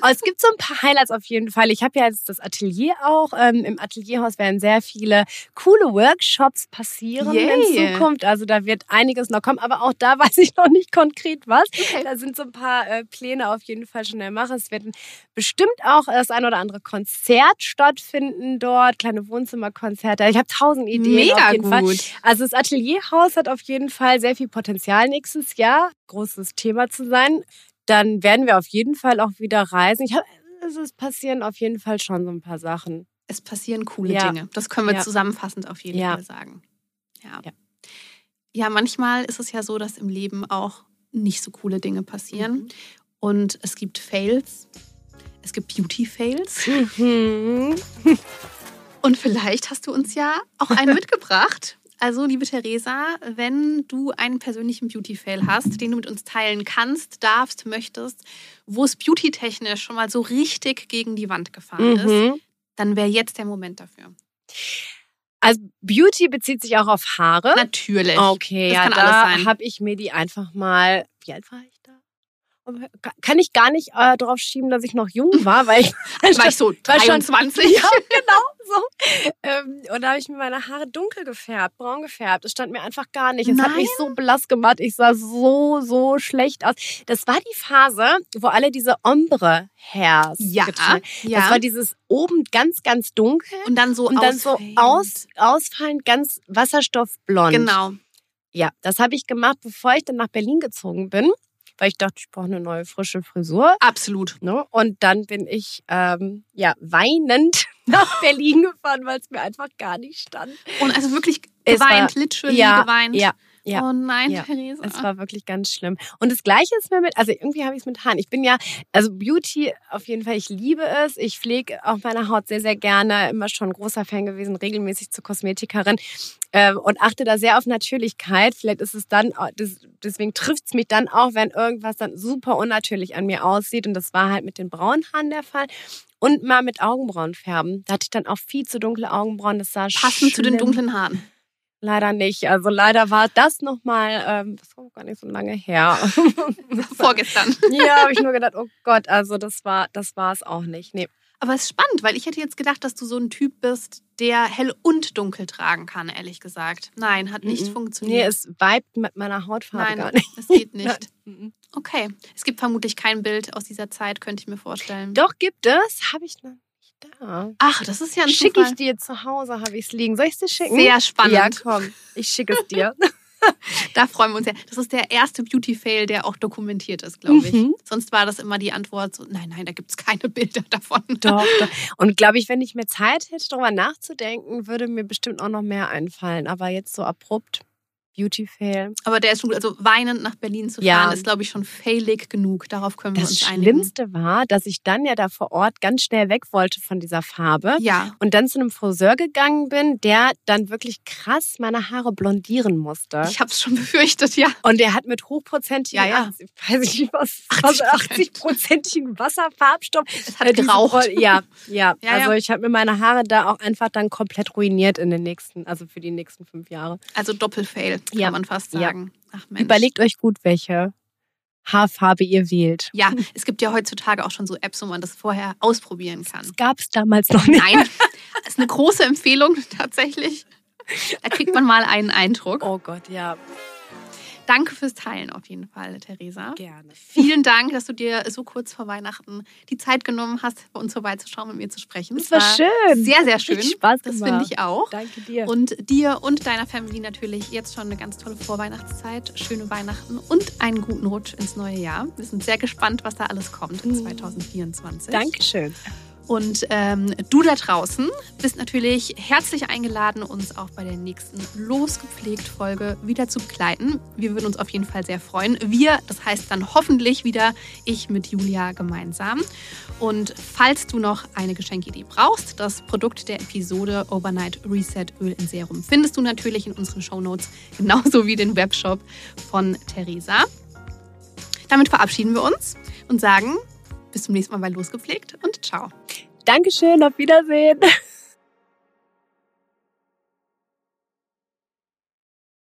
Aber es gibt so ein paar Highlights auf jeden Fall. Ich habe ja jetzt das Atelier auch. Ähm, Im Atelierhaus werden sehr viele coole Workshops passieren Yay. in Zukunft. Also da wird einiges noch kommen. Aber auch da weiß ich noch nicht konkret was. Da sind so ein paar äh, Pläne auf jeden Fall schon in der Mache. Es wird bestimmt auch das ein oder andere Konzert stattfinden dort. Kleine Wohnzimmerkonzerte. Ich habe tausend Ideen Mega auf jeden Fall. gut. Also das Atelierhaus hat auf jeden Fall sehr viel Potenzial nächstes Jahr. Großes Thema zu sein. Dann werden wir auf jeden Fall auch wieder reisen. Ich hab, es ist passieren auf jeden Fall schon so ein paar Sachen. Es passieren coole Ja. Dinge. Das können wir Ja. zusammenfassend auf jeden Ja. Fall sagen. Ja. Ja. ja, manchmal ist es ja so, dass im Leben auch nicht so coole Dinge passieren. Mhm. Und es gibt Fails. Es gibt Beauty-Fails. Mhm. Und vielleicht hast du uns ja auch einen mitgebracht. Also, liebe Theresa, wenn du einen persönlichen Beauty-Fail hast, den du mit uns teilen kannst, darfst, möchtest, wo es beauty-technisch schon mal so richtig gegen die Wand gefahren ist, Mhm. dann wäre jetzt der Moment dafür. Also Beauty bezieht sich auch auf Haare. Natürlich. Okay, Das ja, da habe ich mir die einfach mal. Wie alt war ich? Kann ich gar nicht äh, drauf schieben, dass ich noch jung war, weil ich War ich so war schon- 23? Ja, genau so. Ähm, und da habe ich mir meine Haare dunkel gefärbt, braun gefärbt. Das stand mir einfach gar nicht. Es hat Nein? mich so blass gemacht. Ich sah so, so schlecht aus. Das war die Phase, wo alle diese Ombre-Hairs Ja, getragen ja. Das war dieses oben ganz, ganz dunkel und dann so und dann so ausfallend. aus, ausfallend ganz wasserstoffblond. Genau. Ja, das habe ich gemacht, bevor ich dann nach Berlin gezogen bin, weil ich dachte, ich brauche eine neue frische Frisur. Absolut. Ne? Und dann bin ich ähm, ja weinend nach Berlin gefahren, weil es mir einfach gar nicht stand. Und also wirklich geweint, war- literally ja, geweint. Ja, ja. Oh nein, Ja. Theresa. Es war wirklich ganz schlimm. Und das Gleiche ist mir mit, also irgendwie habe ich es mit Haaren. Ich bin ja, also Beauty auf jeden Fall, ich liebe es. Ich pflege auch meine Haut sehr, sehr gerne. Immer schon großer Fan gewesen, regelmäßig zur Kosmetikerin ähm, und achte da sehr auf Natürlichkeit. Vielleicht ist es dann, das, deswegen trifft es mich dann auch, wenn irgendwas dann super unnatürlich an mir aussieht. Und das war halt mit den braunen Haaren der Fall. Und mal mit Augenbrauen färben. Da hatte ich dann auch viel zu dunkle Augenbrauen. Das sah Passend zu den schlimm dunklen Haaren. Leider nicht. Also leider war das nochmal, ähm, das war gar nicht so lange her. Vorgestern. ja, habe ich nur gedacht, oh Gott, also das war, das war es auch nicht. Nee. Aber es ist spannend, weil ich hätte jetzt gedacht, dass du so ein Typ bist, der hell und dunkel tragen kann, ehrlich gesagt. Nein, hat nicht Mhm. funktioniert. Nee, es vibet mit meiner Hautfarbe Nein, gar nicht. es geht nicht. Okay. Es gibt vermutlich kein Bild aus dieser Zeit, könnte ich mir vorstellen. Doch gibt es, habe ich noch da. Ach, das ist ja ein Schicke ich dir zu Hause, habe ich es liegen. Soll ich es dir schicken? Sehr spannend. Ja, komm, ich schicke es dir. Da freuen wir uns ja. Das ist der erste Beauty-Fail, der auch dokumentiert ist, glaube ich. Mhm. Sonst war das immer die Antwort so, nein, nein, da gibt es keine Bilder davon. Doch, doch. Und glaube ich, wenn ich mehr Zeit hätte, darüber nachzudenken, würde mir bestimmt auch noch mehr einfallen. Aber jetzt so abrupt, Beauty Fail. Aber der ist schon gut. Also weinend nach Berlin zu Ja. fahren, ist, glaube ich, schon failig genug. Darauf können wir Das uns einigen. Schlimmste war, dass ich dann ja da vor Ort ganz schnell weg wollte von dieser Farbe. Ja. Und dann zu einem Friseur gegangen bin, der dann wirklich krass meine Haare blondieren musste. Ich habe es schon befürchtet, ja. Und der hat mit hochprozentigen, Ja, ja. weiß ich nicht was, 80%. 80-prozentigen Wasserfarbstoff. Es hat äh, geraucht. Ja, ja. Ja, also ja. ich habe mir meine Haare da auch einfach dann komplett ruiniert in den nächsten, also für die nächsten fünf Jahre. Also Doppelfail, kann Ja. man fast Ja. sagen. Ach Mensch. Überlegt euch gut, welche Haarfarbe ihr wählt. Ja, es gibt ja heutzutage auch schon so Apps, wo man das vorher ausprobieren kann. Das gab es damals noch nicht. Nein, das ist eine große Empfehlung tatsächlich. Da kriegt man mal einen Eindruck. Oh Gott, ja, Danke fürs Teilen auf jeden Fall, Theresa. gerne. Vielen Dank, dass du dir so kurz vor Weihnachten die Zeit genommen hast, bei uns vorbeizuschauen, mit mir zu sprechen. Das war schön. Sehr, sehr schön. Spaß das finde ich auch. Danke dir. Und dir und deiner Family natürlich jetzt schon eine ganz tolle Vorweihnachtszeit, schöne Weihnachten und einen guten Rutsch ins neue Jahr. Wir sind sehr gespannt, was da alles kommt in 2024. Dankeschön. Und ähm, du da draußen bist natürlich herzlich eingeladen, uns auch bei der nächsten Losgepflegt-Folge wieder zu begleiten. Wir würden uns auf jeden Fall sehr freuen. Wir, das heißt dann hoffentlich wieder ich mit Julia gemeinsam. Und falls du noch eine Geschenkidee brauchst, das Produkt der Episode Overnight Reset Öl in Serum findest du natürlich in unseren Shownotes, genauso wie den Webshop von Theresa. Damit verabschieden wir uns und sagen bis zum nächsten Mal bei Losgepflegt und ciao. Dankeschön, auf Wiedersehen.